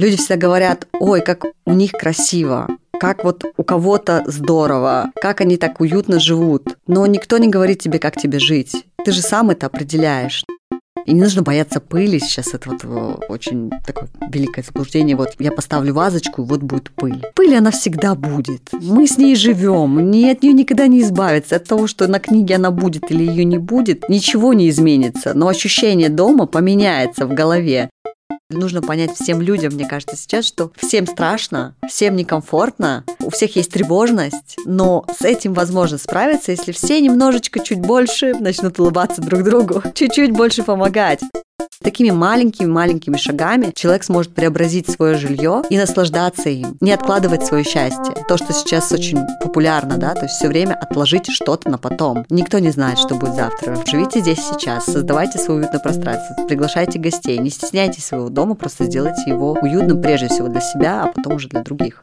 Люди всегда говорят, ой, как у них красиво, как вот у кого-то здорово, как они так уютно живут. Но никто не говорит тебе, как тебе жить. Ты же сам это определяешь. И не нужно бояться пыли. Сейчас это вот э, очень такое великое заблуждение. Вот я поставлю вазочку, и вот будет пыль. Пыль, она всегда будет. Мы с ней живем. Ни от нее никогда не избавиться. От того, что на книге она будет или ее не будет, ничего не изменится. Но ощущение дома поменяется в голове. Нужно понять всем людям, мне кажется, сейчас, что всем страшно, всем некомфортно, у всех есть тревожность, но с этим возможно справиться, если все немножечко чуть больше начнут улыбаться друг другу, чуть-чуть больше помогать. Такими маленькими-маленькими шагами человек сможет преобразить свое жилье и наслаждаться им, не откладывать свое счастье. То, что сейчас очень популярно, да, то есть все время отложить что-то на потом. Никто не знает, что будет завтра. Живите здесь сейчас, создавайте свое уютное пространство, приглашайте гостей, не стесняйтесь своего дома, просто сделайте его уютным прежде всего для себя, а потом уже для других.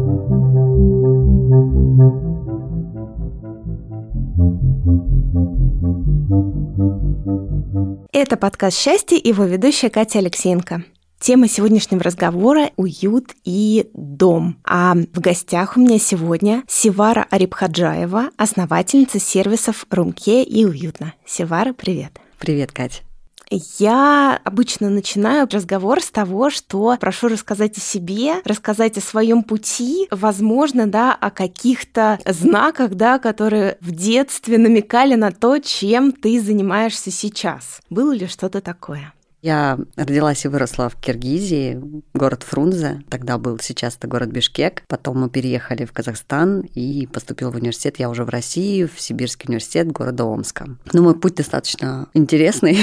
Это подкаст «Счастье» и его ведущая Катя Алексеенко. Тема сегодняшнего разговора – уют и дом. А в гостях у меня сегодня Севара Арибхаджаева, основательница сервисов «Румке» и «Уютно». Севара, привет. Привет, Катя. Я обычно начинаю разговор с того, что прошу рассказать о себе, рассказать о своем пути, возможно, да, о каких-то знаках, да, которые в детстве намекали на то, чем ты занимаешься сейчас. Было ли что-то такое? Я родилась и выросла в Киргизии, город Фрунзе. Тогда был, сейчас это город Бишкек. Потом мы переехали в Казахстан и поступила в университет. Я уже в России, в Сибирский университет города Омска. Ну, мой путь достаточно интересный.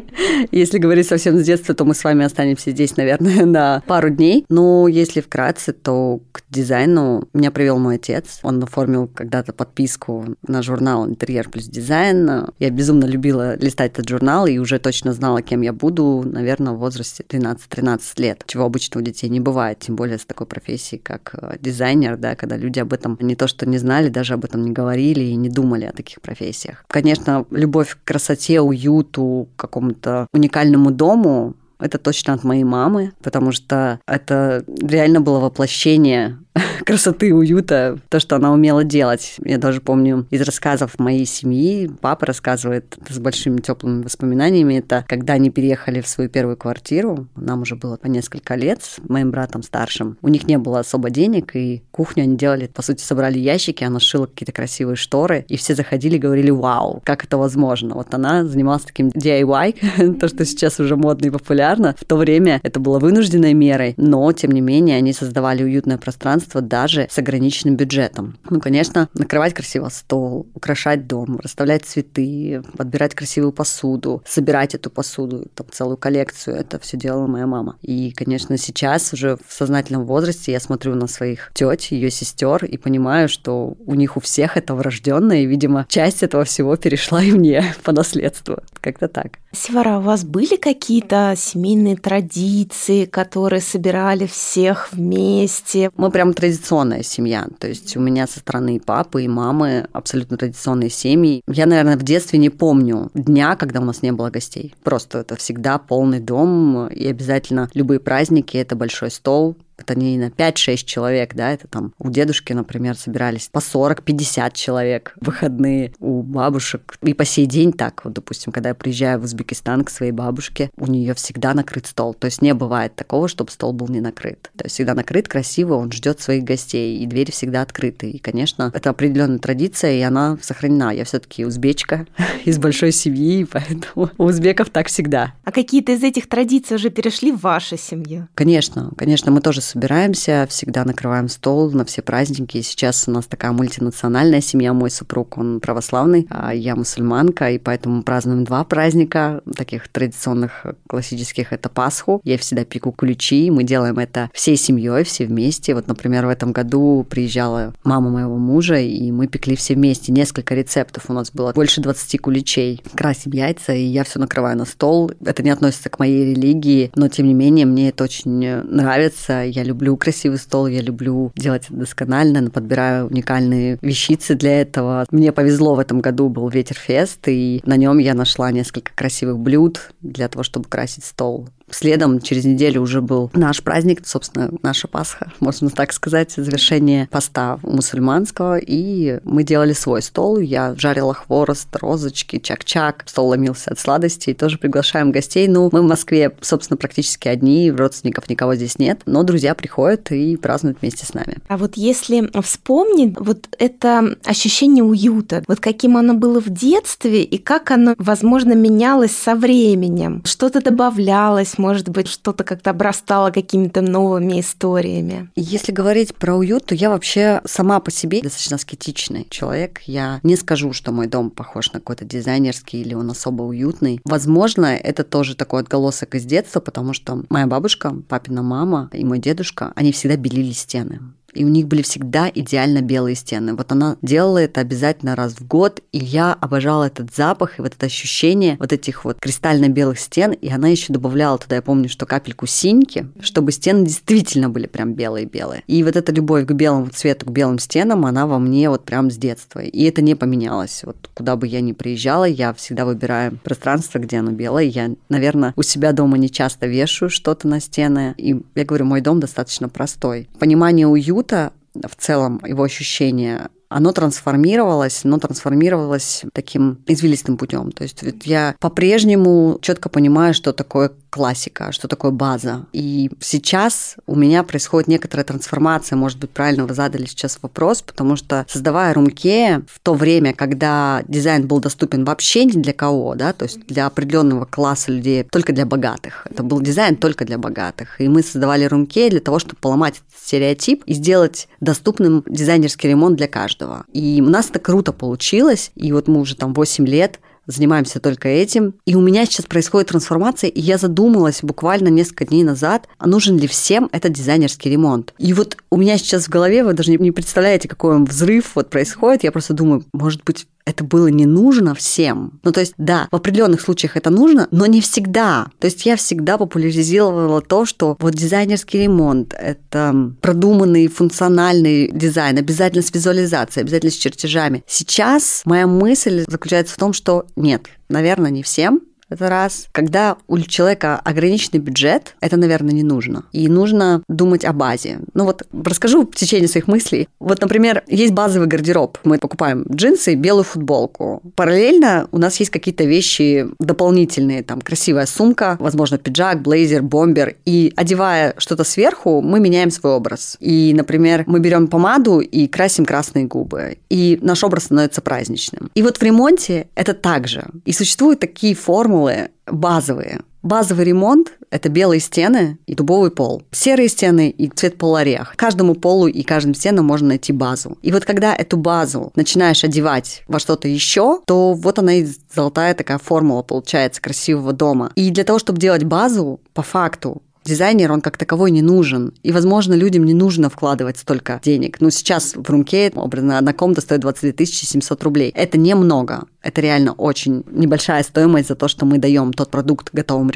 Если говорить совсем с детства, то мы с вами останемся здесь, наверное, на пару дней. Но если вкратце, то к дизайну меня привел мой отец. Он оформил когда-то подписку на журнал «Интерьер плюс дизайн». Я безумно любила листать этот журнал и уже точно знала, кем я буду году, наверное, в возрасте 12-13 лет, чего обычно у детей не бывает, тем более с такой профессией, как э, дизайнер, да, когда люди об этом не то что не знали, даже об этом не говорили и не думали о таких профессиях. Конечно, любовь к красоте, уюту, какому-то уникальному дому это точно от моей мамы, потому что это реально было воплощение красоты, уюта, то, что она умела делать. Я даже помню из рассказов моей семьи, папа рассказывает с большими теплыми воспоминаниями, это когда они переехали в свою первую квартиру, нам уже было по несколько лет, с моим братом старшим, у них не было особо денег, и кухню они делали, по сути, собрали ящики, она шила какие-то красивые шторы, и все заходили и говорили, вау, как это возможно. Вот она занималась таким DIY, то, что сейчас уже модно и популярно. В то время это было вынужденной мерой, но, тем не менее, они создавали уютное пространство даже с ограниченным бюджетом. Ну, конечно, накрывать красиво стол, украшать дом, расставлять цветы, подбирать красивую посуду, собирать эту посуду, там целую коллекцию, это все делала моя мама. И, конечно, сейчас уже в сознательном возрасте я смотрю на своих теть, ее сестер и понимаю, что у них у всех это врожденное, и, видимо, часть этого всего перешла и мне по наследству. Как-то так. Севара, у вас были какие-то семейные традиции, которые собирали всех вместе? Мы прям традиционная семья. То есть у меня со стороны папы и мамы абсолютно традиционные семьи. Я, наверное, в детстве не помню дня, когда у нас не было гостей. Просто это всегда полный дом, и обязательно любые праздники — это большой стол, это не на 5-6 человек, да, это там у дедушки, например, собирались по 40-50 человек в выходные, у бабушек. И по сей день так, вот, допустим, когда я приезжаю в Узбекистан к своей бабушке, у нее всегда накрыт стол. То есть не бывает такого, чтобы стол был не накрыт. То есть всегда накрыт красиво, он ждет своих гостей, и двери всегда открыты. И, конечно, это определенная традиция, и она сохранена. Я все-таки узбечка из большой семьи, поэтому у узбеков так всегда. А какие-то из этих традиций уже перешли в вашу семью? Конечно, конечно, мы тоже собираемся, всегда накрываем стол на все праздники. Сейчас у нас такая мультинациональная семья. Мой супруг, он православный, а я мусульманка, и поэтому празднуем два праздника таких традиционных классических. Это Пасху. Я всегда пеку ключи. Мы делаем это всей семьей, все вместе. Вот, например, в этом году приезжала мама моего мужа, и мы пекли все вместе. Несколько рецептов у нас было. Больше 20 куличей. Красим яйца, и я все накрываю на стол. Это не относится к моей религии, но тем не менее мне это очень нравится. Я люблю красивый стол, я люблю делать это досконально, подбираю уникальные вещицы для этого. Мне повезло в этом году был Ветерфест, и на нем я нашла несколько красивых блюд для того, чтобы красить стол. Следом через неделю уже был наш праздник, собственно, наша Пасха, можно так сказать, завершение поста мусульманского, и мы делали свой стол. Я жарила хворост, розочки, чак-чак, стол ломился от сладостей, тоже приглашаем гостей. Ну, мы в Москве, собственно, практически одни, родственников никого здесь нет, но друзья приходят и празднуют вместе с нами. А вот если вспомнить вот это ощущение уюта, вот каким оно было в детстве и как оно, возможно, менялось со временем, что-то добавлялось, может быть, что-то как-то обрастало какими-то новыми историями. Если говорить про уют, то я вообще сама по себе достаточно аскетичный человек. Я не скажу, что мой дом похож на какой-то дизайнерский или он особо уютный. Возможно, это тоже такой отголосок из детства, потому что моя бабушка, папина мама и мой дедушка, они всегда белили стены и у них были всегда идеально белые стены. Вот она делала это обязательно раз в год, и я обожала этот запах и вот это ощущение вот этих вот кристально-белых стен, и она еще добавляла туда, я помню, что капельку синьки, чтобы стены действительно были прям белые-белые. И вот эта любовь к белому цвету, к белым стенам, она во мне вот прям с детства. И это не поменялось. Вот куда бы я ни приезжала, я всегда выбираю пространство, где оно белое. Я, наверное, у себя дома не часто вешаю что-то на стены. И я говорю, мой дом достаточно простой. Понимание уюта уюта, в целом его ощущение оно трансформировалось, но трансформировалось таким извилистым путем. То есть я по-прежнему четко понимаю, что такое классика, что такое база. И сейчас у меня происходит некоторая трансформация, может быть, правильно вы задали сейчас вопрос, потому что создавая Румке в то время, когда дизайн был доступен вообще не для кого, да, то есть для определенного класса людей, только для богатых. Это был дизайн только для богатых. И мы создавали Румке для того, чтобы поломать этот стереотип и сделать доступным дизайнерский ремонт для каждого. И у нас это круто получилось. И вот мы уже там 8 лет занимаемся только этим. И у меня сейчас происходит трансформация, и я задумалась буквально несколько дней назад, а нужен ли всем этот дизайнерский ремонт. И вот у меня сейчас в голове, вы даже не представляете, какой он взрыв вот происходит. Я просто думаю, может быть, это было не нужно всем. Ну, то есть, да, в определенных случаях это нужно, но не всегда. То есть я всегда популяризировала то, что вот дизайнерский ремонт — это продуманный функциональный дизайн, обязательно с визуализацией, обязательно с чертежами. Сейчас моя мысль заключается в том, что нет, наверное, не всем, это раз. Когда у человека ограниченный бюджет, это, наверное, не нужно. И нужно думать о базе. Ну вот расскажу в течение своих мыслей. Вот, например, есть базовый гардероб. Мы покупаем джинсы, белую футболку. Параллельно у нас есть какие-то вещи дополнительные. Там красивая сумка, возможно, пиджак, блейзер, бомбер. И одевая что-то сверху, мы меняем свой образ. И, например, мы берем помаду и красим красные губы. И наш образ становится праздничным. И вот в ремонте это также. И существуют такие формы, формулы базовые. Базовый ремонт – это белые стены и дубовый пол. Серые стены и цвет полуорех. Каждому полу и каждым стенам можно найти базу. И вот когда эту базу начинаешь одевать во что-то еще, то вот она и золотая такая формула получается красивого дома. И для того, чтобы делать базу, по факту, дизайнер, он как таковой не нужен. И, возможно, людям не нужно вкладывать столько денег. Но сейчас в Румке образно одна комната стоит 22 700 рублей. Это немного. Это реально очень небольшая стоимость за то, что мы даем тот продукт в готовом.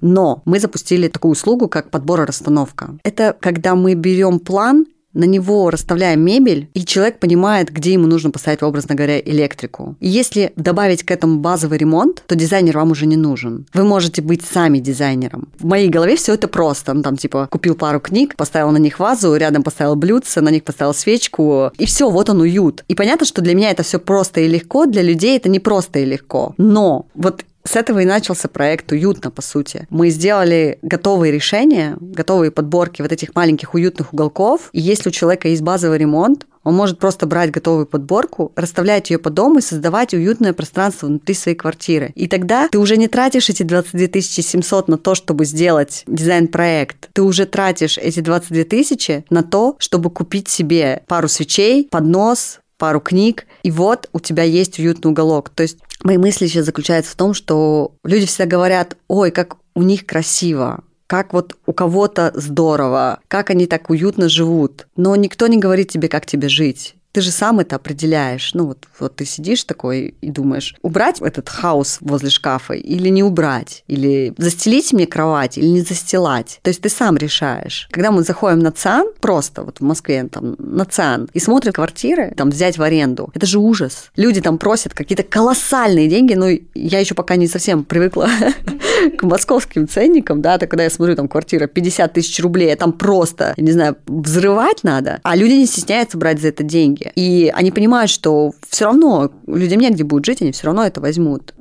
Но мы запустили такую услугу, как подбор и расстановка. Это когда мы берем план на него расставляем мебель, и человек понимает, где ему нужно поставить, образно говоря, электрику. И если добавить к этому базовый ремонт, то дизайнер вам уже не нужен. Вы можете быть сами дизайнером. В моей голове все это просто. Ну, там, типа, купил пару книг, поставил на них вазу, рядом поставил блюдце, на них поставил свечку, и все, вот он уют. И понятно, что для меня это все просто и легко, для людей это не просто и легко. Но вот С этого и начался проект «Уютно», по сути. Мы сделали готовые решения, готовые подборки вот этих маленьких уютных уголков. И если у человека есть базовый ремонт, он может просто брать готовую подборку, расставлять ее по дому и создавать уютное пространство внутри своей квартиры. И тогда ты уже не тратишь эти 22 700 на то, чтобы сделать дизайн-проект. Ты уже тратишь эти 22 тысячи на то, чтобы купить себе пару свечей, поднос, пару книг, и вот у тебя есть уютный уголок. То есть мои мысли сейчас заключаются в том, что люди всегда говорят, ой, как у них красиво, как вот у кого-то здорово, как они так уютно живут. Но никто не говорит тебе, как тебе жить. Ты же сам это определяешь. Ну вот, вот ты сидишь такой и думаешь, убрать этот хаос возле шкафа или не убрать, или застелить мне кровать или не застилать. То есть ты сам решаешь. Когда мы заходим на ЦАН, просто вот в Москве там на ЦАН, и смотрим квартиры, там взять в аренду, это же ужас. Люди там просят какие-то колоссальные деньги, но я еще пока не совсем привыкла к московским ценникам, да, то когда я смотрю, там квартира 50 тысяч рублей, а там просто, я не знаю, взрывать надо, а люди не стесняются брать за это деньги деньги. И они понимают, что все равно людям негде будет жить, они все равно это возьмут.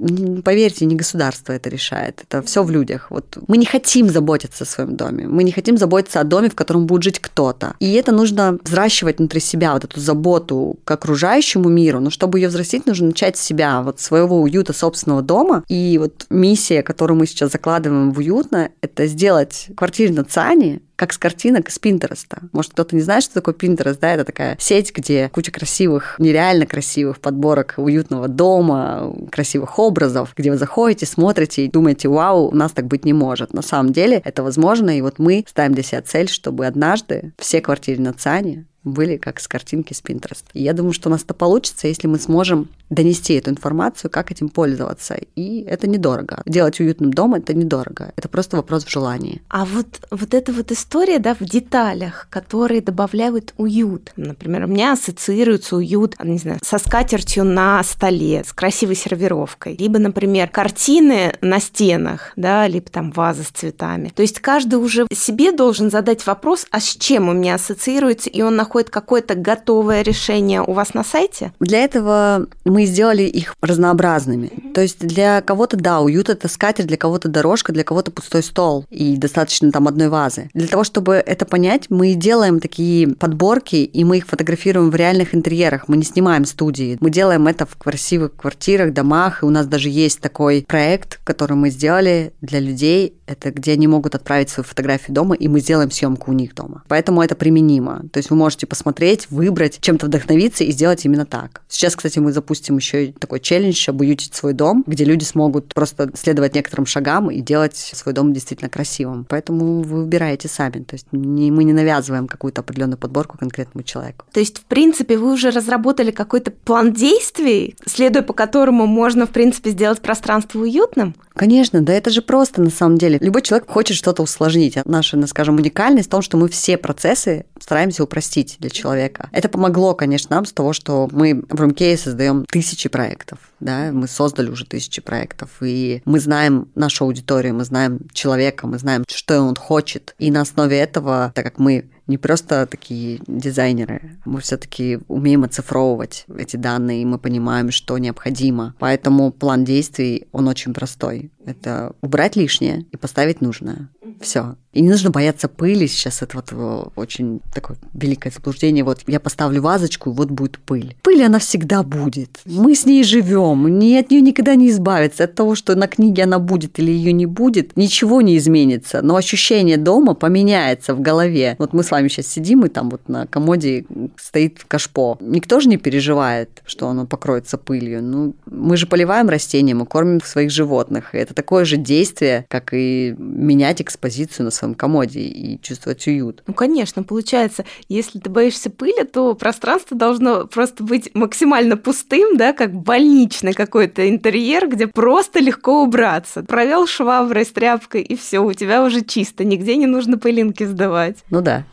Поверьте, не государство это решает. Это все в людях. Вот мы не хотим заботиться о своем доме. Мы не хотим заботиться о доме, в котором будет жить кто-то. И это нужно взращивать внутри себя, вот эту заботу к окружающему миру. Но чтобы ее взрастить, нужно начать с себя, вот своего уюта собственного дома. И вот миссия, которую мы сейчас закладываем в уютно, это сделать квартиру на Цане как с картинок из Пинтереста. Может, кто-то не знает, что такое Пинтерест, да, это такая сеть, где куча красивых, нереально красивых подборок уютного дома, красивых образов, где вы заходите, смотрите и думаете, вау, у нас так быть не может. На самом деле это возможно, и вот мы ставим для себя цель, чтобы однажды все квартиры на Цане были как с картинки с Pinterest. Я думаю, что у нас это получится, если мы сможем донести эту информацию, как этим пользоваться. И это недорого. Делать уютным дом – это недорого. Это просто вопрос в желании. А вот, вот эта вот история да, в деталях, которые добавляют уют. Например, у меня ассоциируется уют, не знаю, со скатертью на столе, с красивой сервировкой. Либо, например, картины на стенах, да, либо там вазы с цветами. То есть каждый уже себе должен задать вопрос, а с чем у меня ассоциируется, и он находит какое-то готовое решение у вас на сайте? Для этого мы сделали их разнообразными. То есть для кого-то, да, уют это скатерть, для кого-то дорожка, для кого-то пустой стол и достаточно там одной вазы. Для того, чтобы это понять, мы делаем такие подборки, и мы их фотографируем в реальных интерьерах. Мы не снимаем студии. Мы делаем это в красивых квартирах, домах, и у нас даже есть такой проект, который мы сделали для людей. Это где они могут отправить свою фотографию дома, и мы сделаем съемку у них дома. Поэтому это применимо. То есть вы можете посмотреть, выбрать, чем-то вдохновиться и сделать именно так. Сейчас, кстати, мы запустим еще такой челлендж «Обуютить свой дом», где люди смогут просто следовать некоторым шагам и делать свой дом действительно красивым. Поэтому вы выбираете сами. То есть не, мы не навязываем какую-то определенную подборку конкретному человеку. То есть, в принципе, вы уже разработали какой-то план действий, следуя по которому можно, в принципе, сделать пространство уютным? Конечно, да это же просто на самом деле. Любой человек хочет что-то усложнить. Наша, ну, скажем, уникальность в том, что мы все процессы стараемся упростить для человека. Это помогло, конечно, нам с того, что мы в Румкее создаем тысячи проектов. Да? Мы создали уже тысячи проектов, и мы знаем нашу аудиторию, мы знаем человека, мы знаем, что он хочет. И на основе этого, так как мы не просто такие дизайнеры. Мы все-таки умеем оцифровывать эти данные, и мы понимаем, что необходимо. Поэтому план действий, он очень простой. Это убрать лишнее и поставить нужное. Все. И не нужно бояться пыли. Сейчас это вот очень такое великое заблуждение. Вот я поставлю вазочку, и вот будет пыль. Пыль, она всегда будет. Мы с ней живем. Ни от нее никогда не избавиться. От того, что на книге она будет или ее не будет, ничего не изменится. Но ощущение дома поменяется в голове. Вот мы с вами сейчас сидим, и там вот на комоде стоит кашпо. Никто же не переживает, что оно покроется пылью. Ну, мы же поливаем растения, мы кормим своих животных. И это такое же действие, как и менять экспозицию на своем комоде и чувствовать уют. Ну, конечно, получается, если ты боишься пыли, то пространство должно просто быть максимально пустым, да, как больничный какой-то интерьер, где просто легко убраться. Провел шваброй с тряпкой, и все, у тебя уже чисто, нигде не нужно пылинки сдавать. Ну да.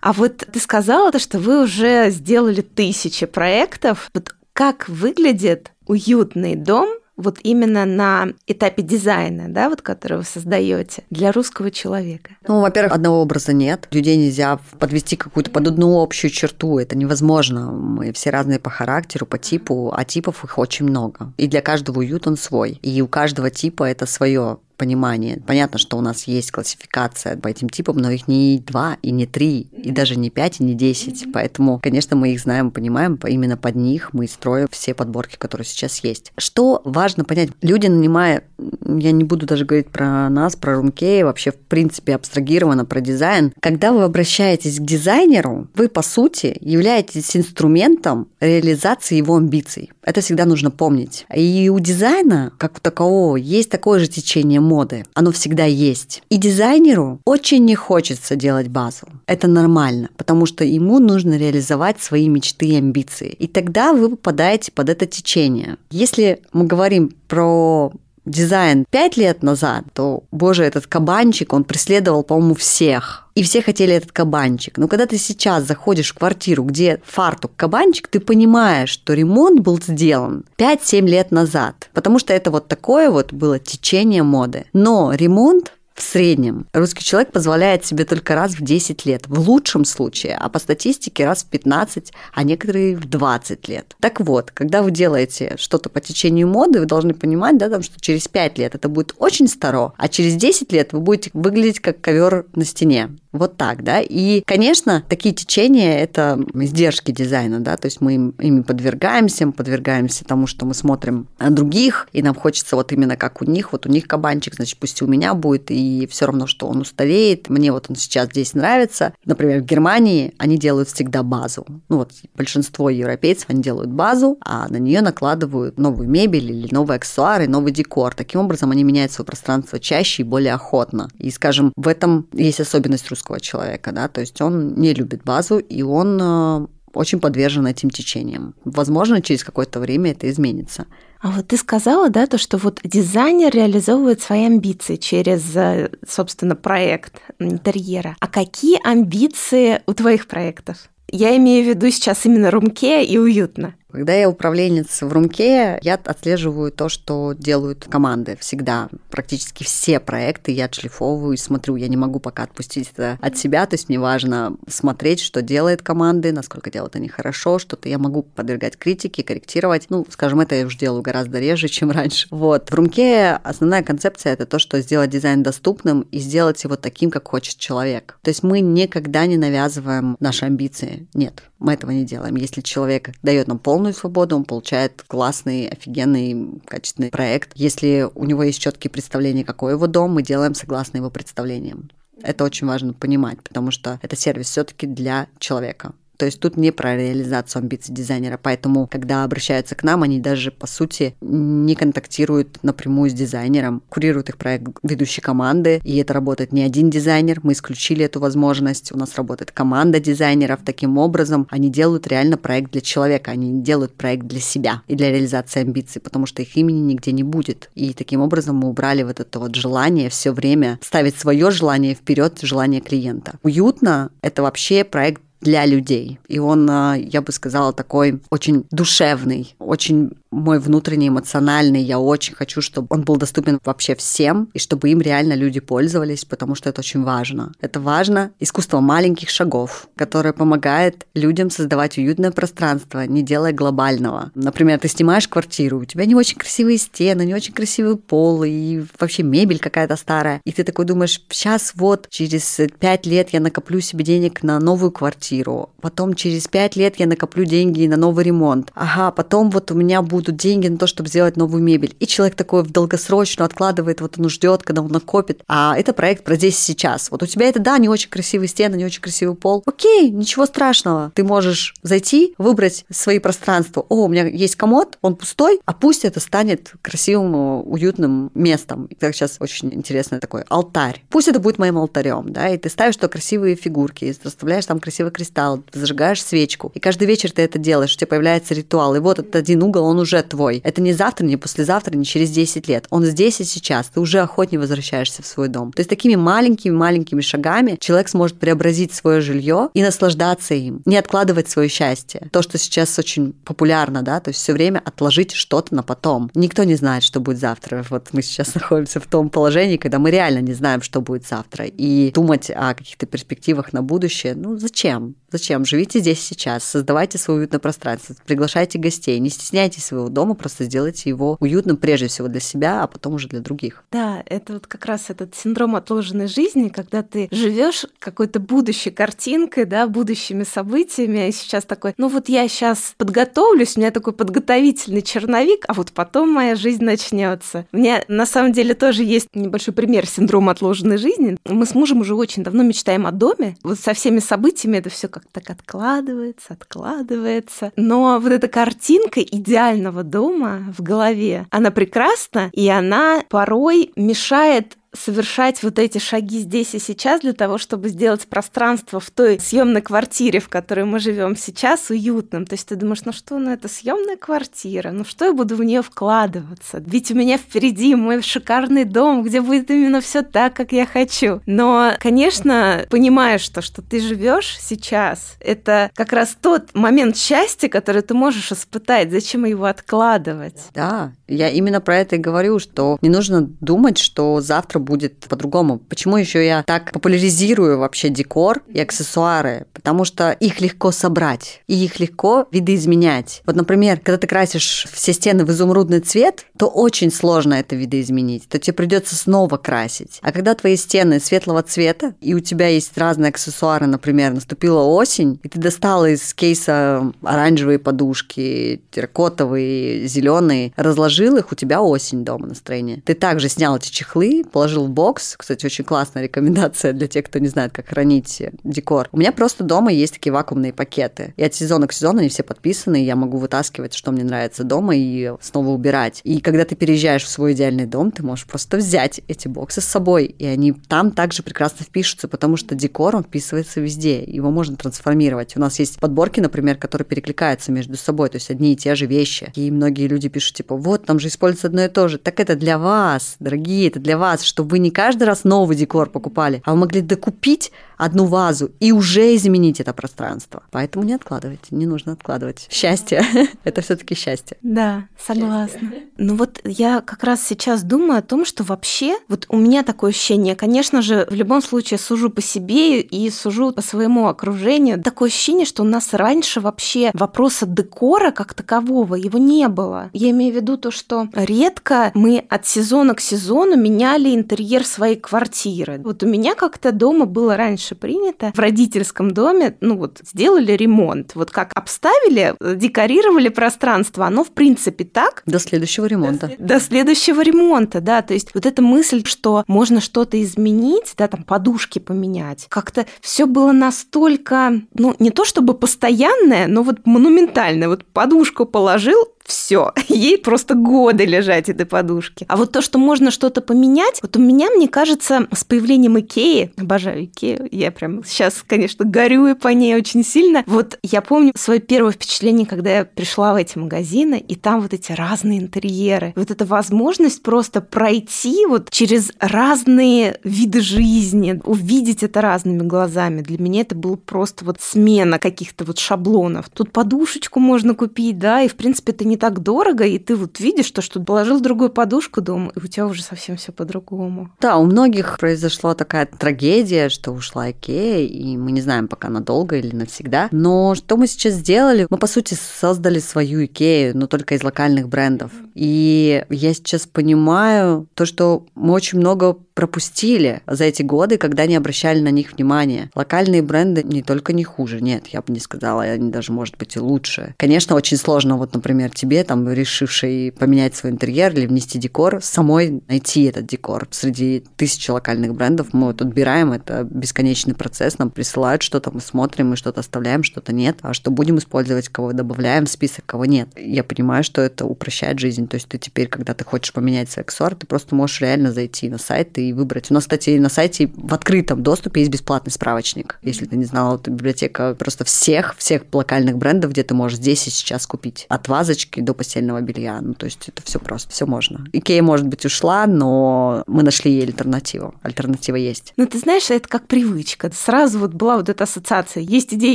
А вот ты сказала, что вы уже сделали тысячи проектов. Вот как выглядит уютный дом вот именно на этапе дизайна, да, вот который вы создаете для русского человека? Ну, во-первых, одного образа нет. Людей нельзя подвести какую-то под одну общую черту. Это невозможно. Мы все разные по характеру, по типу, а типов их очень много. И для каждого уют он свой. И у каждого типа это свое понимание. Понятно, что у нас есть классификация по этим типам, но их не два и не три, и даже не пять и не десять. Поэтому, конечно, мы их знаем, понимаем, именно под них мы строим все подборки, которые сейчас есть. Что важно понять, люди, нанимая, я не буду даже говорить про нас, про Рункея, вообще в принципе абстрагированно про дизайн, когда вы обращаетесь к дизайнеру, вы по сути являетесь инструментом реализации его амбиций. Это всегда нужно помнить. И у дизайна, как у такового, есть такое же течение моды. Оно всегда есть. И дизайнеру очень не хочется делать базу. Это нормально, потому что ему нужно реализовать свои мечты и амбиции. И тогда вы попадаете под это течение. Если мы говорим про дизайн пять лет назад, то, боже, этот кабанчик, он преследовал, по-моему, всех. И все хотели этот кабанчик. Но когда ты сейчас заходишь в квартиру, где фартук кабанчик, ты понимаешь, что ремонт был сделан 5-7 лет назад. Потому что это вот такое вот было течение моды. Но ремонт в среднем русский человек позволяет себе только раз в 10 лет, в лучшем случае, а по статистике раз в 15, а некоторые в 20 лет. Так вот, когда вы делаете что-то по течению моды, вы должны понимать, да, там, что через 5 лет это будет очень старо, а через 10 лет вы будете выглядеть как ковер на стене. Вот так, да. И, конечно, такие течения – это издержки дизайна, да, то есть мы им, ими подвергаемся, мы подвергаемся тому, что мы смотрим других, и нам хочется вот именно как у них, вот у них кабанчик, значит, пусть и у меня будет, и все равно, что он устареет. Мне вот он сейчас здесь нравится. Например, в Германии они делают всегда базу. Ну вот большинство европейцев, они делают базу, а на нее накладывают новую мебель или новые аксессуары, новый декор. Таким образом, они меняют свое пространство чаще и более охотно. И, скажем, в этом есть особенность русского русского человека, да, то есть он не любит базу, и он э, очень подвержен этим течениям. Возможно, через какое-то время это изменится. А вот ты сказала, да, то, что вот дизайнер реализовывает свои амбиции через, э, собственно, проект интерьера. А какие амбиции у твоих проектов? Я имею в виду сейчас именно румке и уютно. Когда я управленец в Румке, я отслеживаю то, что делают команды всегда. Практически все проекты я отшлифовываю и смотрю. Я не могу пока отпустить это от себя, то есть мне важно смотреть, что делает команды, насколько делают они хорошо, что-то я могу подвергать критике, корректировать. Ну, скажем, это я уже делаю гораздо реже, чем раньше. Вот. В Румке основная концепция — это то, что сделать дизайн доступным и сделать его таким, как хочет человек. То есть мы никогда не навязываем наши амбиции. Нет, мы этого не делаем. Если человек дает нам полную полную свободу, он получает классный, офигенный, качественный проект. Если у него есть четкие представления, какой его дом, мы делаем согласно его представлениям. Это очень важно понимать, потому что это сервис все-таки для человека. То есть тут не про реализацию амбиций дизайнера, поэтому, когда обращаются к нам, они даже, по сути, не контактируют напрямую с дизайнером, курируют их проект ведущей команды, и это работает не один дизайнер, мы исключили эту возможность, у нас работает команда дизайнеров, таким образом они делают реально проект для человека, они делают проект для себя и для реализации амбиций, потому что их имени нигде не будет. И таким образом мы убрали вот это вот желание все время ставить свое желание вперед желание клиента. Уютно — это вообще проект для людей. И он, а, я бы сказала, такой очень душевный, очень мой внутренний эмоциональный. Я очень хочу, чтобы он был доступен вообще всем, и чтобы им реально люди пользовались, потому что это очень важно. Это важно искусство маленьких шагов, которое помогает людям создавать уютное пространство, не делая глобального. Например, ты снимаешь квартиру, у тебя не очень красивые стены, не очень красивый пол, и вообще мебель какая-то старая. И ты такой думаешь, сейчас вот через пять лет я накоплю себе денег на новую квартиру, потом через пять лет я накоплю деньги на новый ремонт, ага, потом вот у меня будут деньги на то, чтобы сделать новую мебель. И человек такой в долгосрочную откладывает, вот он ждет, когда он накопит. А это проект про здесь сейчас. Вот у тебя это, да, не очень красивые стены, не очень красивый пол. Окей, ничего страшного. Ты можешь зайти, выбрать свои пространства. О, у меня есть комод, он пустой, а пусть это станет красивым, уютным местом. И так сейчас очень интересный такой алтарь. Пусть это будет моим алтарем, да, и ты ставишь туда красивые фигурки, и расставляешь там красивый кристалл, зажигаешь свечку. И каждый вечер ты это делаешь, у тебя появляется ритуал. И вот этот один угол, он уже уже твой. Это не завтра, не послезавтра, не через 10 лет. Он здесь и сейчас. Ты уже охотнее возвращаешься в свой дом. То есть такими маленькими-маленькими шагами человек сможет преобразить свое жилье и наслаждаться им, не откладывать свое счастье. То, что сейчас очень популярно, да, то есть все время отложить что-то на потом. Никто не знает, что будет завтра. Вот мы сейчас находимся в том положении, когда мы реально не знаем, что будет завтра. И думать о каких-то перспективах на будущее, ну зачем? Зачем? Живите здесь сейчас, создавайте свое уютное пространство, приглашайте гостей, не стесняйтесь своего дома, просто сделайте его уютным прежде всего для себя, а потом уже для других. Да, это вот как раз этот синдром отложенной жизни, когда ты живешь какой-то будущей картинкой, да, будущими событиями, и сейчас такой, ну вот я сейчас подготовлюсь, у меня такой подготовительный черновик, а вот потом моя жизнь начнется. У меня на самом деле тоже есть небольшой пример синдрома отложенной жизни. Мы с мужем уже очень давно мечтаем о доме. Вот со всеми событиями это все как так откладывается, откладывается. Но вот эта картинка идеального дома в голове, она прекрасна, и она порой мешает совершать вот эти шаги здесь и сейчас для того, чтобы сделать пространство в той съемной квартире, в которой мы живем сейчас, уютным. То есть ты думаешь, ну что, ну это съемная квартира, ну что я буду в нее вкладываться? Ведь у меня впереди мой шикарный дом, где будет именно все так, как я хочу. Но, конечно, понимаешь, что, что ты живешь сейчас, это как раз тот момент счастья, который ты можешь испытать. Зачем его откладывать? Да, я именно про это и говорю, что не нужно думать, что завтра будет по-другому. Почему еще я так популяризирую вообще декор и аксессуары? Потому что их легко собрать, и их легко видоизменять. Вот, например, когда ты красишь все стены в изумрудный цвет, то очень сложно это видоизменить, то тебе придется снова красить. А когда твои стены светлого цвета, и у тебя есть разные аксессуары, например, наступила осень, и ты достала из кейса оранжевые подушки, терракотовые, зеленые, разложил их, у тебя осень дома настроение. Ты также снял эти чехлы, положил положил в бокс. Кстати, очень классная рекомендация для тех, кто не знает, как хранить декор. У меня просто дома есть такие вакуумные пакеты. И от сезона к сезону они все подписаны, и я могу вытаскивать, что мне нравится дома, и снова убирать. И когда ты переезжаешь в свой идеальный дом, ты можешь просто взять эти боксы с собой, и они там также прекрасно впишутся, потому что декор, он вписывается везде, его можно трансформировать. У нас есть подборки, например, которые перекликаются между собой, то есть одни и те же вещи. И многие люди пишут, типа, вот, там же используется одно и то же. Так это для вас, дорогие, это для вас, чтобы вы не каждый раз новый декор покупали, а вы могли докупить одну вазу и уже изменить это пространство. Поэтому не откладывайте, не нужно откладывать. Счастье – это все таки счастье. Да, согласна. Счастье. Ну вот я как раз сейчас думаю о том, что вообще, вот у меня такое ощущение, конечно же, в любом случае сужу по себе и сужу по своему окружению. Такое ощущение, что у нас раньше вообще вопроса декора как такового, его не было. Я имею в виду то, что редко мы от сезона к сезону меняли интерьер своей квартиры. Вот у меня как-то дома было раньше раньше принято в родительском доме, ну вот, сделали ремонт. Вот как обставили, декорировали пространство, оно в принципе так. До следующего ремонта. До, до следующего ремонта, да. То есть вот эта мысль, что можно что-то изменить, да, там подушки поменять, как-то все было настолько, ну, не то чтобы постоянное, но вот монументальное. Вот подушку положил, все. Ей просто годы лежать этой подушки. А вот то, что можно что-то поменять, вот у меня, мне кажется, с появлением Икеи, обожаю Икею, я прям сейчас, конечно, горюю по ней очень сильно. Вот я помню свое первое впечатление, когда я пришла в эти магазины, и там вот эти разные интерьеры. Вот эта возможность просто пройти вот через разные виды жизни, увидеть это разными глазами. Для меня это было просто вот смена каких-то вот шаблонов. Тут подушечку можно купить, да, и в принципе это не так дорого, и ты вот видишь то, что положил другую подушку дома, и у тебя уже совсем все по-другому. Да, у многих произошла такая трагедия, что ушла Икея, и мы не знаем, пока надолго или навсегда. Но что мы сейчас сделали? Мы, по сути, создали свою Икею, но только из локальных брендов. И я сейчас понимаю то, что мы очень много пропустили за эти годы, когда не обращали на них внимания. Локальные бренды не только не хуже, нет, я бы не сказала, они даже, может быть, и лучше. Конечно, очень сложно, вот, например, тебе, там, решивший поменять свой интерьер или внести декор, самой найти этот декор. Среди тысячи локальных брендов мы вот отбираем, это бесконечный процесс, нам присылают что-то, мы смотрим, мы что-то оставляем, что-то нет, а что будем использовать, кого добавляем в список, кого нет. Я понимаю, что это упрощает жизнь, то есть ты теперь, когда ты хочешь поменять свой аксессуар, ты просто можешь реально зайти на сайт и выбрать. У нас, кстати, на сайте в открытом доступе есть бесплатный справочник. Если ты не знала, это библиотека просто всех, всех локальных брендов, где ты можешь здесь и сейчас купить. От вазочки тумбочки до постельного белья. Ну, то есть это все просто, все можно. Икея, может быть, ушла, но мы нашли ей альтернативу. Альтернатива есть. Ну, ты знаешь, это как привычка. Сразу вот была вот эта ассоциация. Есть идея,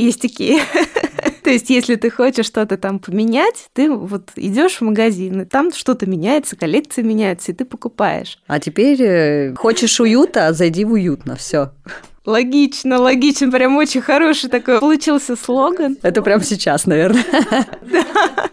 есть Икея. То есть, если ты хочешь что-то там поменять, ты вот идешь в магазин, и там что-то меняется, коллекция меняется, и ты покупаешь. А теперь э, хочешь уюта, зайди в уютно, все. Логично, логично, прям очень хороший такой получился слоган. Это прям сейчас, наверное.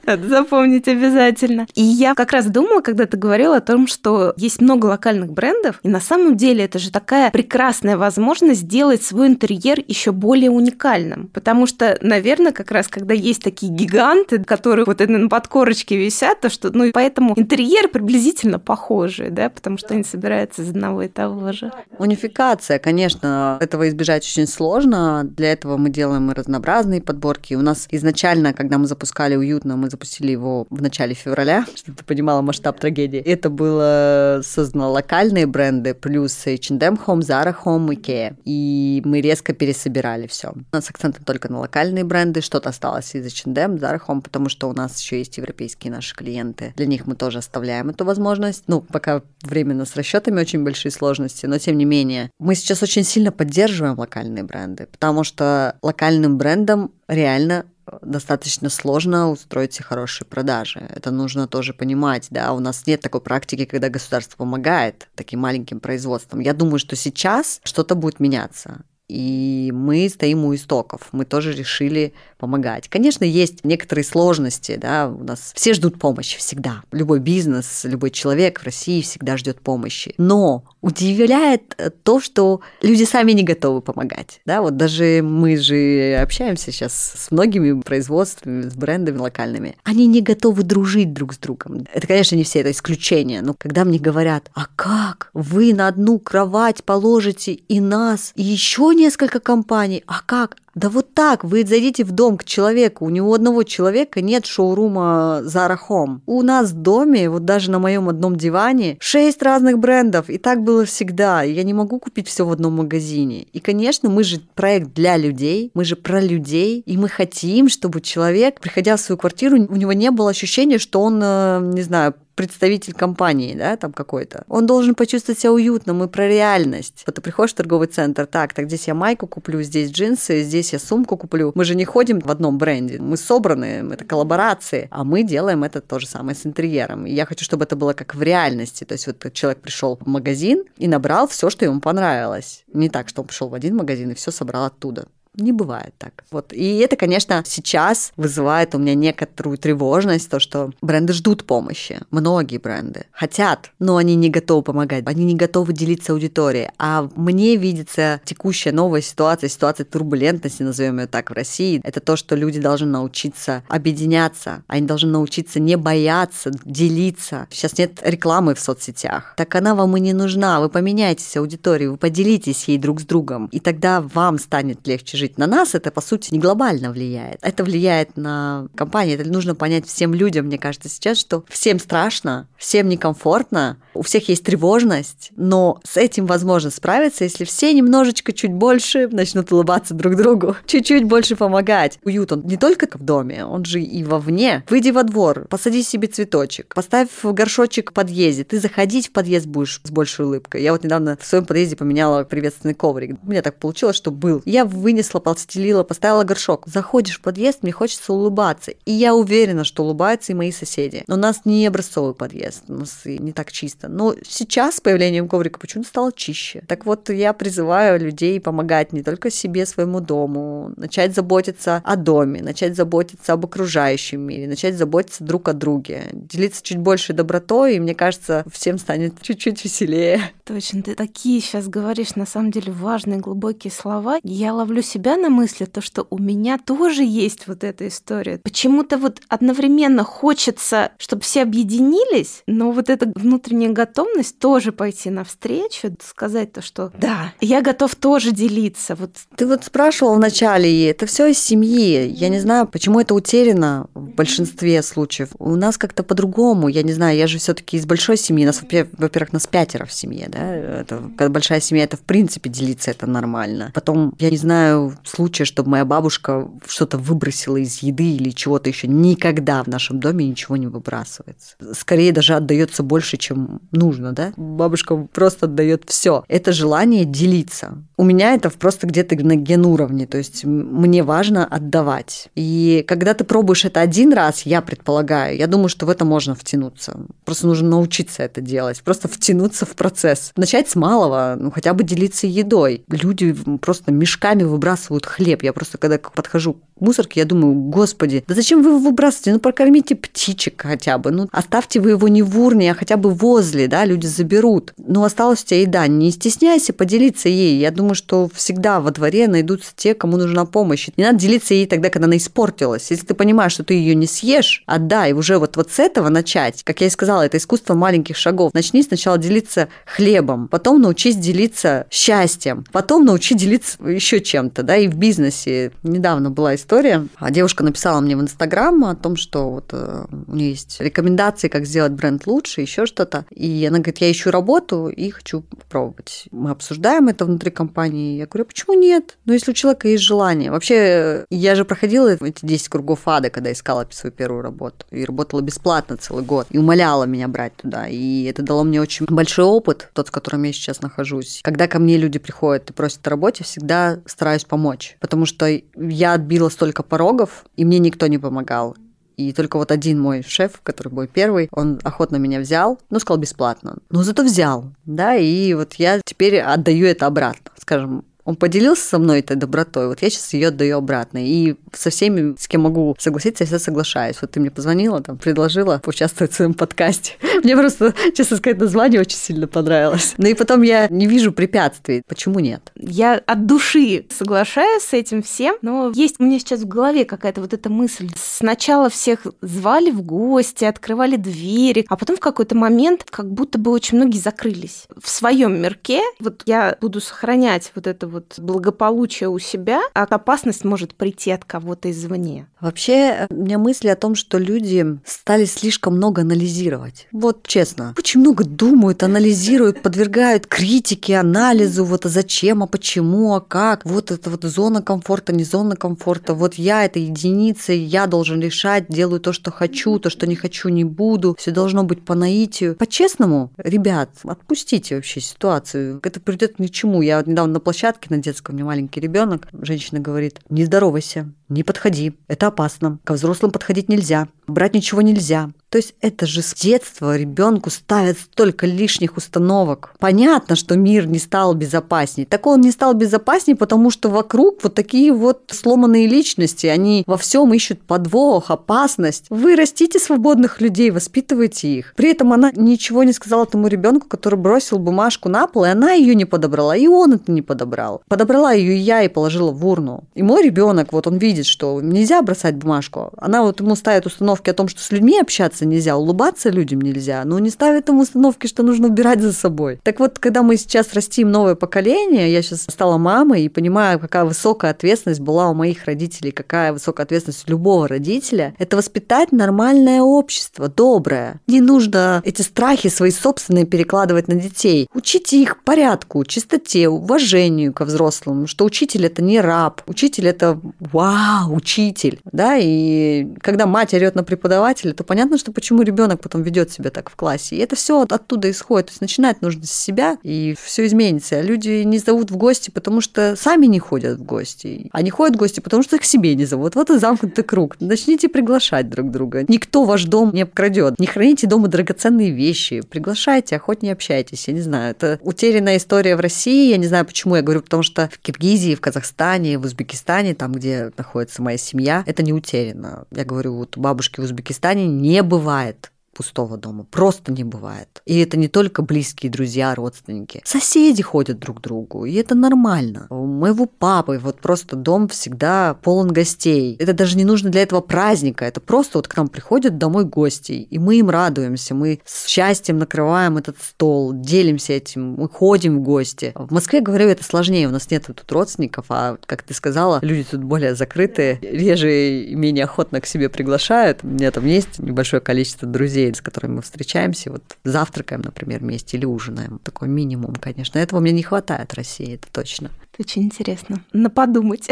Да, запомнить обязательно. И я как раз думала, когда ты говорила о том, что есть много локальных брендов, и на самом деле это же такая прекрасная возможность сделать свой интерьер еще более уникальным. Потому что, наверное, как раз когда есть такие гиганты, которые вот на подкорочке висят, то что, ну и поэтому интерьер приблизительно похожий, да, потому что они собираются из одного и того же. Унификация, конечно, этого избежать очень сложно. Для этого мы делаем разнообразные подборки. У нас изначально, когда мы запускали «Уютно», мы запустили его в начале февраля, чтобы ты понимала масштаб трагедии. Это было создано локальные бренды, плюс H&M Home, Zara Home, Ikea. И мы резко пересобирали все. У нас акценты только на локальные бренды, что-то осталось из H&M, Zara Home, потому что у нас еще есть европейские наши клиенты. Для них мы тоже оставляем эту возможность. Ну, пока временно с расчетами очень большие сложности, но тем не менее. Мы сейчас очень сильно поддерживаем локальные бренды, потому что локальным брендам реально э, достаточно сложно устроить хорошие продажи. Это нужно тоже понимать, да, у нас нет такой практики, когда государство помогает таким маленьким производствам. Я думаю, что сейчас что-то будет меняться. И мы стоим у истоков. Мы тоже решили помогать. Конечно, есть некоторые сложности, да, у нас все ждут помощи всегда. Любой бизнес, любой человек в России всегда ждет помощи. Но удивляет то, что люди сами не готовы помогать. Да, вот даже мы же общаемся сейчас с многими производствами, с брендами локальными. Они не готовы дружить друг с другом. Это, конечно, не все, это исключение. Но когда мне говорят, а как вы на одну кровать положите и нас, и еще несколько компаний. А как? Да вот так, вы зайдите в дом к человеку, у него одного человека нет шоурума Zara Home. У нас в доме, вот даже на моем одном диване, шесть разных брендов, и так было всегда. Я не могу купить все в одном магазине. И, конечно, мы же проект для людей, мы же про людей, и мы хотим, чтобы человек, приходя в свою квартиру, у него не было ощущения, что он, э, не знаю, представитель компании, да, там какой-то, он должен почувствовать себя уютно, мы про реальность. Вот ты приходишь в торговый центр, так, так здесь я майку куплю, здесь джинсы, здесь я сумку куплю. Мы же не ходим в одном бренде, мы собраны, это коллаборации, а мы делаем это то же самое с интерьером. И я хочу, чтобы это было как в реальности, то есть вот человек пришел в магазин и набрал все, что ему понравилось. Не так, что он пришел в один магазин и все собрал оттуда. Не бывает так. Вот. И это, конечно, сейчас вызывает у меня некоторую тревожность, то, что бренды ждут помощи. Многие бренды хотят, но они не готовы помогать, они не готовы делиться аудиторией. А мне видится текущая новая ситуация, ситуация турбулентности, назовем ее так, в России. Это то, что люди должны научиться объединяться, они должны научиться не бояться, делиться. Сейчас нет рекламы в соцсетях. Так она вам и не нужна. Вы поменяетесь аудиторией, вы поделитесь ей друг с другом, и тогда вам станет легче жить жить. На нас это, по сути, не глобально влияет. Это влияет на компании. Это нужно понять всем людям, мне кажется, сейчас, что всем страшно, всем некомфортно, у всех есть тревожность, но с этим возможно справиться, если все немножечко чуть больше начнут улыбаться друг другу, чуть-чуть больше помогать. Уют, он не только в доме, он же и вовне. Выйди во двор, посади себе цветочек, поставь горшочек в подъезде, ты заходить в подъезд будешь с большей улыбкой. Я вот недавно в своем подъезде поменяла приветственный коврик. У меня так получилось, что был. Я вынесла вынесла, подстелила, поставила горшок. Заходишь в подъезд, мне хочется улыбаться. И я уверена, что улыбаются и мои соседи. Но у нас не образцовый подъезд, у нас не так чисто. Но сейчас с появлением коврика почему-то стало чище. Так вот, я призываю людей помогать не только себе, своему дому, начать заботиться о доме, начать заботиться об окружающем мире, начать заботиться друг о друге, делиться чуть больше добротой, и мне кажется, всем станет чуть-чуть веселее. Точно, ты такие сейчас говоришь, на самом деле, важные, глубокие слова. Я ловлю себя себя на мысли, то, что у меня тоже есть вот эта история. Почему-то вот одновременно хочется, чтобы все объединились, но вот эта внутренняя готовность тоже пойти навстречу, сказать то, что да, я готов тоже делиться. Вот. Ты вот спрашивал вначале, и это все из семьи. Я не знаю, почему это утеряно в большинстве случаев. У нас как-то по-другому. Я не знаю, я же все-таки из большой семьи. Нас, во-первых, нас пятеро в семье, да. Это, когда большая семья, это в принципе делиться это нормально. Потом, я не знаю, случая, чтобы моя бабушка что-то выбросила из еды или чего-то еще. Никогда в нашем доме ничего не выбрасывается. Скорее даже отдается больше, чем нужно, да? Бабушка просто отдает все. Это желание делиться. У меня это просто где-то на ген уровне, то есть мне важно отдавать. И когда ты пробуешь это один раз, я предполагаю, я думаю, что в это можно втянуться. Просто нужно научиться это делать, просто втянуться в процесс. Начать с малого, ну хотя бы делиться едой. Люди просто мешками выбрасывают хлеб. Я просто когда подхожу к мусорке, я думаю, господи, да зачем вы его выбрасываете? Ну прокормите птичек хотя бы, ну оставьте вы его не в урне, а хотя бы возле, да, люди заберут. Ну осталась у тебя еда, не стесняйся поделиться ей. Я думаю, что всегда во дворе найдутся те, кому нужна помощь. Не надо делиться ей тогда, когда она испортилась. Если ты понимаешь, что ты ее не съешь, отдай. Уже вот, вот с этого начать. Как я и сказала, это искусство маленьких шагов. Начни сначала делиться хлебом, потом научись делиться счастьем, потом научи делиться еще чем-то, да, и в бизнесе. Недавно была история. А девушка написала мне в Инстаграм о том, что вот э, у нее есть рекомендации, как сделать бренд лучше, еще что-то. И она говорит, я ищу работу и хочу попробовать. Мы обсуждаем это внутри компании. Я говорю, «А почему нет? Ну, если у человека есть желание. Вообще, я же проходила эти 10 кругов ада, когда искала свою первую работу. И работала бесплатно целый год. И умоляла меня брать туда. И это дало мне очень большой опыт, тот, в котором я сейчас нахожусь. Когда ко мне люди приходят и просят о работе, всегда стараюсь помочь. Потому что я отбила столько порогов, и мне никто не помогал. И только вот один мой шеф, который был первый, он охотно меня взял, ну, сказал бесплатно. Но зато взял, да, и вот я теперь отдаю это обратно. Скажем, он поделился со мной этой добротой, вот я сейчас ее отдаю обратно. И со всеми, с кем могу согласиться, я всегда соглашаюсь. Вот ты мне позвонила, там, предложила поучаствовать в своем подкасте. Мне просто, честно сказать, название очень сильно понравилось. Ну и потом я не вижу препятствий. Почему нет? Я от души соглашаюсь с этим всем, но есть у меня сейчас в голове какая-то вот эта мысль. Сначала всех звали в гости, открывали двери, а потом в какой-то момент как будто бы очень многие закрылись. В своем мирке вот я буду сохранять вот это вот благополучие у себя, а опасность может прийти от кого-то извне. Вообще, у меня мысли о том, что люди стали слишком много анализировать. Вот честно, очень много думают, анализируют, подвергают критике, анализу, вот а зачем, а почему, а как. Вот это вот зона комфорта, не зона комфорта. Вот я это единица, я должен решать, делаю то, что хочу, то, что не хочу, не буду. Все должно быть по наитию. По-честному, ребят, отпустите вообще ситуацию. Это придет ни к чему. Я недавно на площадке детском, у меня маленький ребенок, женщина говорит, не здоровайся, не подходи, это опасно, ко взрослым подходить нельзя, брать ничего нельзя. То есть это же с детства ребенку ставят столько лишних установок. Понятно, что мир не стал безопасней. Так он не стал безопасней, потому что вокруг вот такие вот сломанные личности. Они во всем ищут подвох, опасность. Вы растите свободных людей, воспитывайте их. При этом она ничего не сказала тому ребенку, который бросил бумажку на пол, и она ее не подобрала, и он это не подобрал. Подобрала ее я и положила в урну. И мой ребенок, вот он видит, что нельзя бросать бумажку. Она вот ему ставит установки о том, что с людьми общаться нельзя, улыбаться людям нельзя, но не ставит им установки, что нужно убирать за собой. Так вот, когда мы сейчас растим новое поколение, я сейчас стала мамой и понимаю, какая высокая ответственность была у моих родителей, какая высокая ответственность любого родителя, это воспитать нормальное общество, доброе. Не нужно эти страхи свои собственные перекладывать на детей. Учите их порядку, чистоте, уважению ко взрослым, что учитель это не раб, учитель это вау, учитель, да, и когда мать орет на преподавателя, то понятно, что почему ребенок потом ведет себя так в классе. И это все оттуда исходит. То есть начинать нужно с себя, и все изменится. А люди не зовут в гости, потому что сами не ходят в гости. Они ходят в гости, потому что их к себе не зовут. Вот и замкнутый круг. Начните приглашать друг друга. Никто ваш дом не обкрадет. Не храните дома драгоценные вещи. Приглашайте, охотнее общайтесь. Я не знаю, это утерянная история в России. Я не знаю, почему я говорю, потому что в Киргизии, в Казахстане, в Узбекистане, там, где находится моя семья, это не утеряно. Я говорю, вот бабушки в Узбекистане не бывает пустого дома. Просто не бывает. И это не только близкие друзья, родственники. Соседи ходят друг к другу, и это нормально. У моего папы вот просто дом всегда полон гостей. Это даже не нужно для этого праздника. Это просто вот к нам приходят домой гости, и мы им радуемся. Мы с счастьем накрываем этот стол, делимся этим, мы ходим в гости. В Москве, говорю, это сложнее. У нас нет тут родственников, а, как ты сказала, люди тут более закрытые, реже и менее охотно к себе приглашают. У меня там есть небольшое количество друзей, людей, с которыми мы встречаемся, вот завтракаем, например, вместе или ужинаем. Такой минимум, конечно. Этого мне не хватает России, это точно. Это очень интересно. На подумать.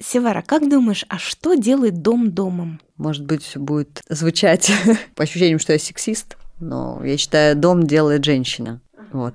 Севара, как думаешь, а что делает дом домом? Может быть, все будет звучать по ощущениям, что я сексист, но я считаю, дом делает женщина. Вот.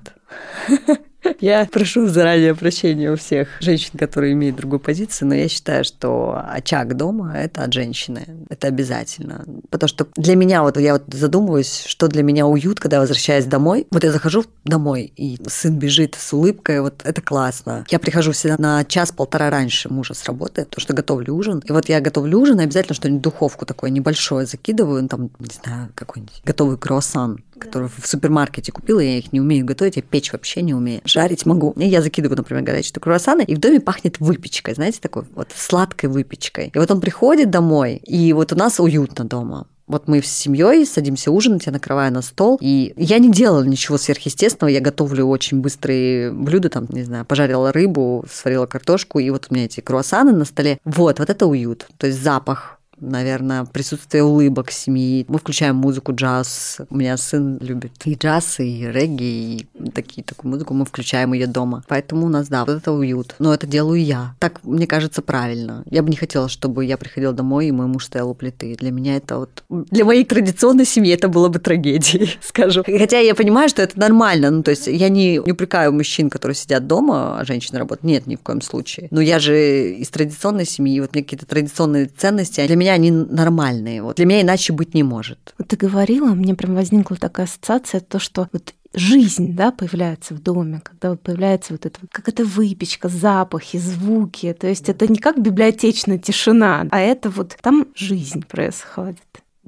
Я прошу заранее прощения у всех женщин, которые имеют другую позицию, но я считаю, что очаг дома – это от женщины. Это обязательно. Потому что для меня, вот я вот задумываюсь, что для меня уют, когда я возвращаюсь домой. Вот я захожу домой, и сын бежит с улыбкой, вот это классно. Я прихожу всегда на час-полтора раньше мужа с работы, потому что готовлю ужин. И вот я готовлю ужин, и обязательно что-нибудь духовку такое небольшое закидываю, ну, там, не знаю, какой-нибудь готовый круассан, который в супермаркете купила, я их не умею готовить, я печь вообще не умею жарить могу. И я закидываю, например, горячие круассаны, и в доме пахнет выпечкой, знаете, такой вот сладкой выпечкой. И вот он приходит домой, и вот у нас уютно дома. Вот мы с семьей садимся ужинать, я накрываю на стол, и я не делала ничего сверхъестественного, я готовлю очень быстрые блюда, там, не знаю, пожарила рыбу, сварила картошку, и вот у меня эти круассаны на столе. Вот, вот это уют, то есть запах наверное, присутствие улыбок семьи. Мы включаем музыку джаз. У меня сын любит и джаз, и регги, и такие, такую музыку. Мы включаем ее дома. Поэтому у нас, да, вот это уют. Но это делаю я. Так, мне кажется, правильно. Я бы не хотела, чтобы я приходила домой, и мой муж стоял у плиты. Для меня это вот... Для моей традиционной семьи это было бы трагедией, скажу. Хотя я понимаю, что это нормально. Ну, то есть я не, не упрекаю мужчин, которые сидят дома, а женщины работают. Нет, ни в коем случае. Но я же из традиционной семьи, вот мне какие-то традиционные ценности, для меня меня они нормальные. Вот для меня иначе быть не может. Ты говорила, мне прям возникла такая ассоциация, то, что вот жизнь, да, появляется в доме, когда вот появляется вот это, как это выпечка, запахи, звуки. То есть это не как библиотечная тишина, а это вот там жизнь происходит.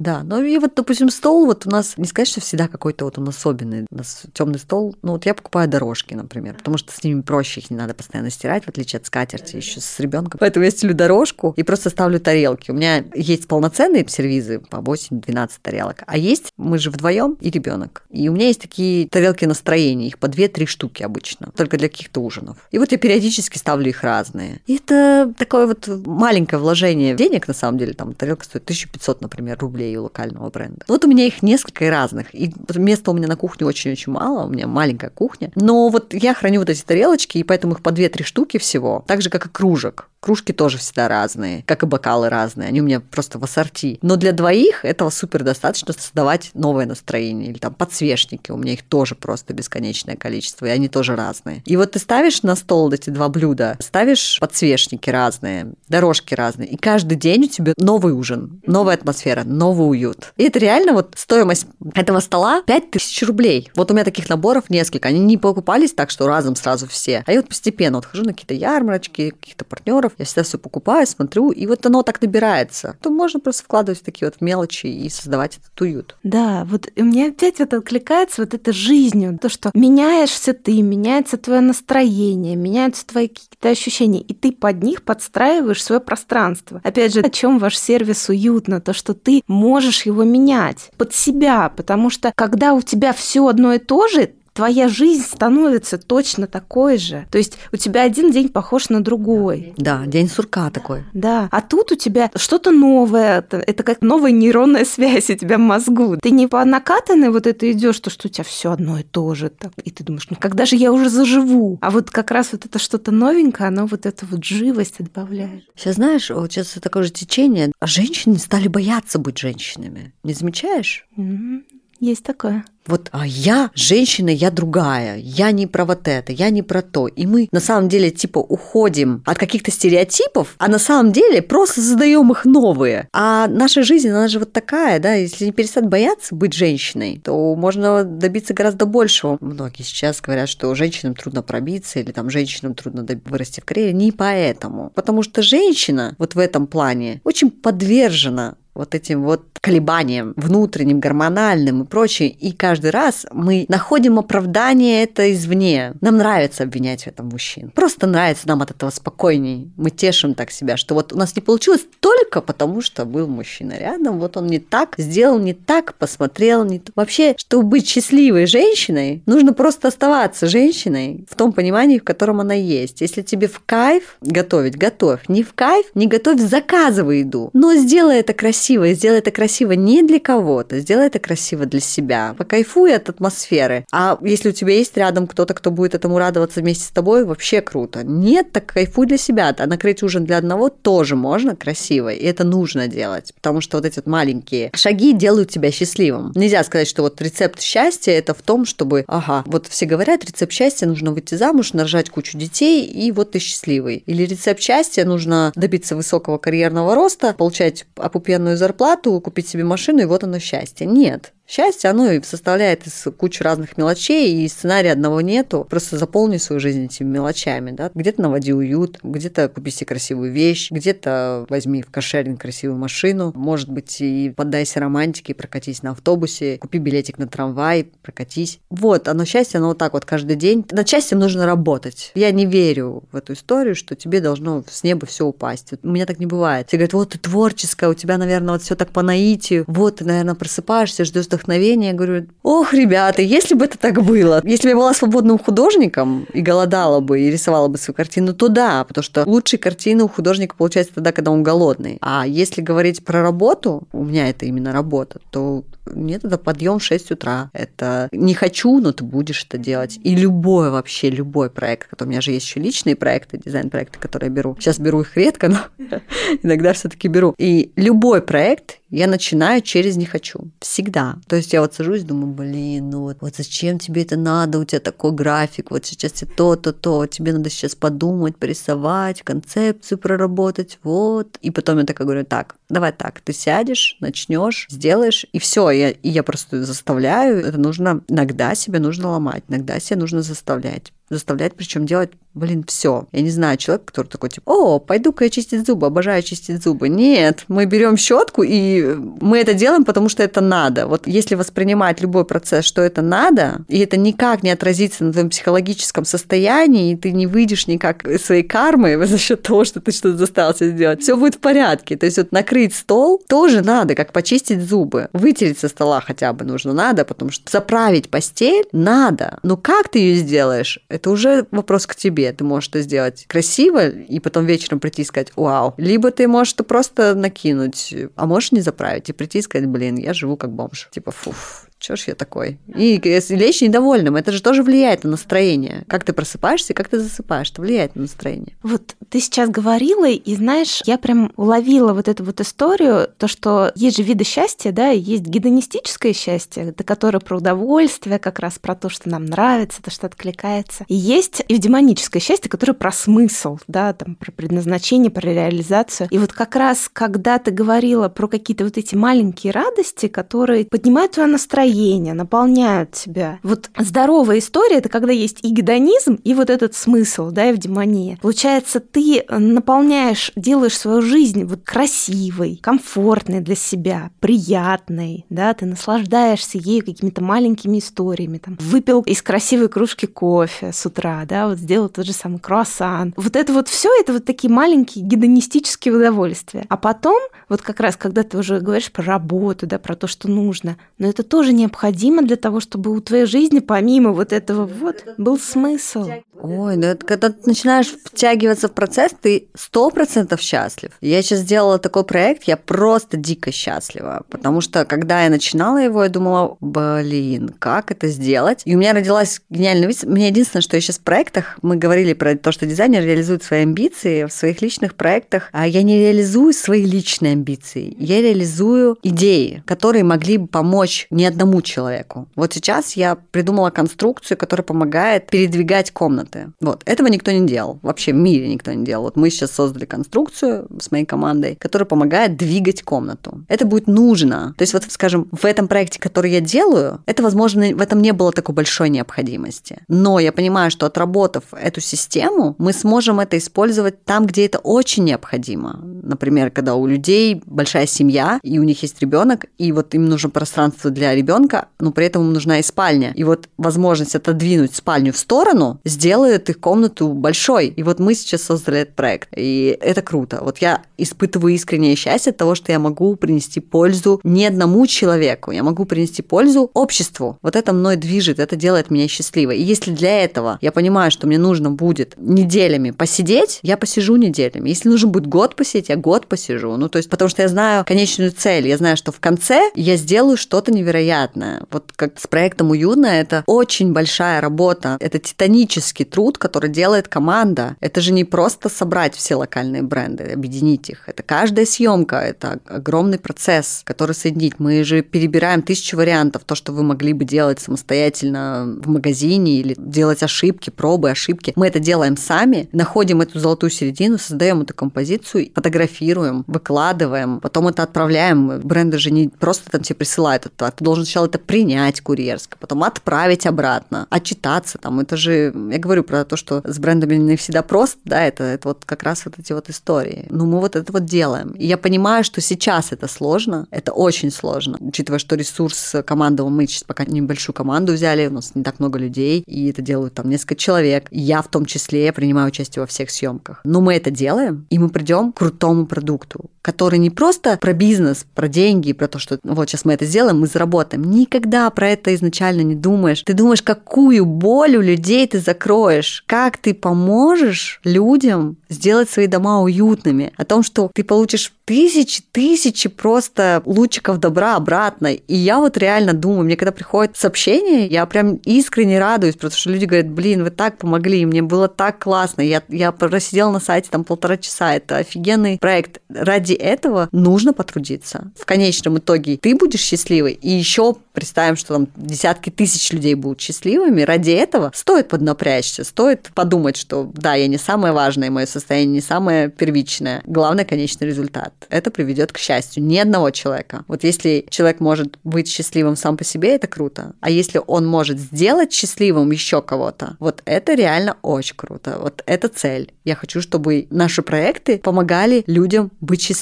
Да, ну и вот, допустим, стол вот у нас, не сказать, что всегда какой-то вот он особенный. У нас темный стол, ну вот я покупаю дорожки, например, потому что с ними проще, их не надо постоянно стирать, в отличие от скатерти еще с ребенком. Поэтому я стелю дорожку и просто ставлю тарелки. У меня есть полноценные сервизы по 8-12 тарелок, а есть мы же вдвоем и ребенок. И у меня есть такие тарелки настроения, их по 2-3 штуки обычно, только для каких-то ужинов. И вот я периодически ставлю их разные. И это такое вот маленькое вложение денег, на самом деле, там тарелка стоит 1500, например, рублей моделей локального бренда. Вот у меня их несколько разных. И места у меня на кухне очень-очень мало, у меня маленькая кухня. Но вот я храню вот эти тарелочки, и поэтому их по 2-3 штуки всего. Так же, как и кружек. Кружки тоже всегда разные, как и бокалы разные. Они у меня просто в ассорти. Но для двоих этого супер достаточно создавать новое настроение. Или там подсвечники. У меня их тоже просто бесконечное количество, и они тоже разные. И вот ты ставишь на стол эти два блюда, ставишь подсвечники разные, дорожки разные, и каждый день у тебя новый ужин, новая атмосфера, новый уют. И это реально вот стоимость этого стола 5000 рублей. Вот у меня таких наборов несколько. Они не покупались так, что разом сразу все. А я вот постепенно вот хожу на какие-то ярмарочки, каких-то партнеров, долларов, я всегда все покупаю, смотрю, и вот оно так набирается. То можно просто вкладывать в такие вот мелочи и создавать этот уют. Да, вот у меня опять вот откликается вот эта жизнью, то, что меняешься ты, меняется твое настроение, меняются твои какие-то ощущения, и ты под них подстраиваешь свое пространство. Опять же, о чем ваш сервис уютно, то, что ты можешь его менять под себя, потому что когда у тебя все одно и то же, твоя жизнь становится точно такой же. То есть у тебя один день похож на другой. Да, день сурка такой. Да, а тут у тебя что-то новое, это как новая нейронная связь у тебя в мозгу. Ты не по накатанной вот это идешь, то что у тебя все одно и то же, так, и ты думаешь, ну когда же я уже заживу? А вот как раз вот это что-то новенькое, оно вот эту вот живость добавляет. Сейчас знаешь, вот сейчас такое же течение, а женщины стали бояться быть женщинами. Не замечаешь? Mm-hmm. Есть такое. Вот а я женщина, я другая, я не про вот это, я не про то. И мы на самом деле типа уходим от каких-то стереотипов, а на самом деле просто задаем их новые. А наша жизнь, она же вот такая, да, если не перестать бояться быть женщиной, то можно добиться гораздо большего. Многие сейчас говорят, что женщинам трудно пробиться или там женщинам трудно вырасти в карьере. Не поэтому. Потому что женщина вот в этом плане очень подвержена вот этим вот колебаниям внутренним, гормональным и прочее. И каждый раз мы находим оправдание это извне. Нам нравится обвинять в этом мужчин. Просто нравится нам от этого спокойней. Мы тешим так себя, что вот у нас не получилось только потому, что был мужчина рядом, вот он не так сделал, не так посмотрел, не. Вообще, чтобы быть счастливой женщиной, нужно просто оставаться женщиной в том понимании, в котором она есть. Если тебе в кайф готовить, готовь. Не в кайф, не готовь, заказывай еду. Но сделай это красиво, сделай это красиво не для кого-то, сделай это красиво для себя. Покайфуй от атмосферы. А если у тебя есть рядом кто-то, кто будет этому радоваться вместе с тобой, вообще круто. Нет, так кайфуй для себя. А накрыть ужин для одного тоже можно красиво, и это нужно делать, потому что вот эти вот маленькие шаги делают тебя счастливым. Нельзя сказать, что вот рецепт счастья это в том, чтобы, ага, вот все говорят, рецепт счастья нужно выйти замуж, нарожать кучу детей, и вот ты счастливый. Или рецепт счастья нужно добиться высокого карьерного роста, получать опупенную зарплату, купить себе машину, и вот оно счастье. Нет. Счастье, оно и составляет из кучи разных мелочей, и сценария одного нету. Просто заполни свою жизнь этими мелочами, да. Где-то наводи уют, где-то купи себе красивую вещь, где-то возьми в кошеринг красивую машину, может быть, и поддайся романтике, прокатись на автобусе, купи билетик на трамвай, прокатись. Вот, оно счастье, оно вот так вот каждый день. Над счастьем нужно работать. Я не верю в эту историю, что тебе должно с неба все упасть. У меня так не бывает. Все говорят, вот ты творческая, у тебя, наверное, вот все так по наитию, вот ты, наверное, просыпаешься, ждешь вдохновения. Говорю, ох, ребята, если бы это так было, если бы я была свободным художником и голодала бы, и рисовала бы свою картину, то да, потому что лучшие картины у художника получается тогда, когда он голодный. А если говорить про работу, у меня это именно работа, то нет, это подъем в 6 утра. Это не хочу, но ты будешь это делать. И любой вообще, любой проект, который у меня же есть еще личные проекты, дизайн-проекты, которые я беру. Сейчас беру их редко, но иногда все-таки беру. И любой проект я начинаю через «не хочу». Всегда. То есть я вот сажусь, думаю, блин, ну вот, вот зачем тебе это надо, у тебя такой график, вот сейчас тебе то-то, то, тебе надо сейчас подумать, порисовать, концепцию проработать, вот. И потом я такая говорю, так, давай так, ты сядешь, начнешь, сделаешь, и все, я, и я просто заставляю, это нужно, иногда себе нужно ломать, иногда себе нужно заставлять заставлять, причем делать, блин, все. Я не знаю, человек, который такой, типа, о, пойду-ка я чистить зубы, обожаю чистить зубы. Нет, мы берем щетку, и мы это делаем, потому что это надо. Вот если воспринимать любой процесс, что это надо, и это никак не отразится на твоем психологическом состоянии, и ты не выйдешь никак из своей кармы за счет того, что ты что-то заставил себя сделать, все будет в порядке. То есть вот накрыть стол тоже надо, как почистить зубы. Вытереть со стола хотя бы нужно надо, потому что заправить постель надо. Но как ты ее сделаешь, это уже вопрос к тебе. Ты можешь это сделать красиво и потом вечером прийти и сказать «Вау». Либо ты можешь это просто накинуть, а можешь не заправить и прийти и сказать «Блин, я живу как бомж». Типа «Фуф, Чё ж я такой? И лечь недовольным, это же тоже влияет на настроение. Как ты просыпаешься, как ты засыпаешь, это влияет на настроение. Вот ты сейчас говорила, и знаешь, я прям уловила вот эту вот историю, то, что есть же виды счастья, да, есть гедонистическое счастье, это которое про удовольствие, как раз про то, что нам нравится, то, что откликается. И есть эвдемоническое счастье, которое про смысл, да, там, про предназначение, про реализацию. И вот как раз, когда ты говорила про какие-то вот эти маленькие радости, которые поднимают твое настроение, настроение, наполняют тебя. Вот здоровая история – это когда есть и гедонизм, и вот этот смысл, да, и в демонии. Получается, ты наполняешь, делаешь свою жизнь вот красивой, комфортной для себя, приятной, да, ты наслаждаешься ею какими-то маленькими историями, там, выпил из красивой кружки кофе с утра, да, вот сделал тот же самый круассан. Вот это вот все это вот такие маленькие гедонистические удовольствия. А потом, вот как раз, когда ты уже говоришь про работу, да, про то, что нужно, но это тоже необходимо для того, чтобы у твоей жизни, помимо вот этого вот, был смысл. Ой, ну это когда ты начинаешь втягиваться в процесс, ты сто процентов счастлив. Я сейчас сделала такой проект, я просто дико счастлива, потому что когда я начинала его, я думала, блин, как это сделать? И у меня родилась гениальная мысль. Мне единственное, что я сейчас в проектах, мы говорили про то, что дизайнер реализует свои амбиции в своих личных проектах, а я не реализую свои личные амбиции, я реализую идеи, которые могли бы помочь не одному одному человеку. Вот сейчас я придумала конструкцию, которая помогает передвигать комнаты. Вот, этого никто не делал. Вообще в мире никто не делал. Вот мы сейчас создали конструкцию с моей командой, которая помогает двигать комнату. Это будет нужно. То есть вот, скажем, в этом проекте, который я делаю, это, возможно, в этом не было такой большой необходимости. Но я понимаю, что отработав эту систему, мы сможем это использовать там, где это очень необходимо. Например, когда у людей большая семья, и у них есть ребенок, и вот им нужно пространство для ребенка, но при этом им нужна и спальня. И вот возможность отодвинуть спальню в сторону сделает их комнату большой. И вот мы сейчас создали этот проект. И это круто. Вот я испытываю искреннее счастье от того, что я могу принести пользу не одному человеку, я могу принести пользу обществу. Вот это мной движет, это делает меня счастливой. И если для этого я понимаю, что мне нужно будет неделями посидеть, я посижу неделями. Если нужен будет год посидеть, я год посижу. Ну, то есть, потому что я знаю конечную цель, я знаю, что в конце я сделаю что-то невероятное. Вот как с проектом «Уютно» это очень большая работа, это титанический труд, который делает команда. Это же не просто собрать все локальные бренды, объединить их. Это каждая съемка, это огромный процесс, который соединить. Мы же перебираем тысячу вариантов, то, что вы могли бы делать самостоятельно в магазине или делать ошибки, пробы, ошибки. Мы это делаем сами, находим эту золотую середину, создаем эту композицию, фотографируем, выкладываем, потом это отправляем. Бренды же не просто там тебе присылают это, а ты должен сначала это принять курьерско, потом отправить обратно, отчитаться там. Это же, я говорю про то, что с брендами не всегда просто, да, это, это вот как раз вот эти вот истории. Ну, мы вот это вот делаем. И я понимаю, что сейчас это сложно, это очень сложно, учитывая, что ресурс команды, мы сейчас пока небольшую команду взяли, у нас не так много людей, и это делают там несколько человек. Я в том числе принимаю участие во всех съемках. Но мы это делаем, и мы придем к крутому продукту, который не просто про бизнес, про деньги, про то, что вот сейчас мы это сделаем, мы заработаем. Никогда про это изначально не думаешь. Ты думаешь, какую боль у людей ты закроешь, как ты поможешь людям сделать свои дома уютными, о том, что ты получишь тысячи, тысячи просто лучиков добра обратно. И я вот реально думаю, мне когда приходит сообщение, я прям искренне радуюсь, потому что люди говорят, блин, вы так помогли, мне было так классно, я, я просидела на сайте там полтора часа, это офигенный проект. Ради этого нужно потрудиться. В конечном итоге ты будешь счастливый, и еще представим, что там десятки тысяч людей будут счастливыми, ради этого стоит поднапрячься, стоит подумать, что да, я не самое важное, мое состояние не самое первичное, главное конечный результат. Это приведет к счастью ни одного человека. Вот если человек может быть счастливым сам по себе, это круто. А если он может сделать счастливым еще кого-то, вот это реально очень круто. Вот это цель. Я хочу, чтобы наши проекты помогали людям быть счастливыми.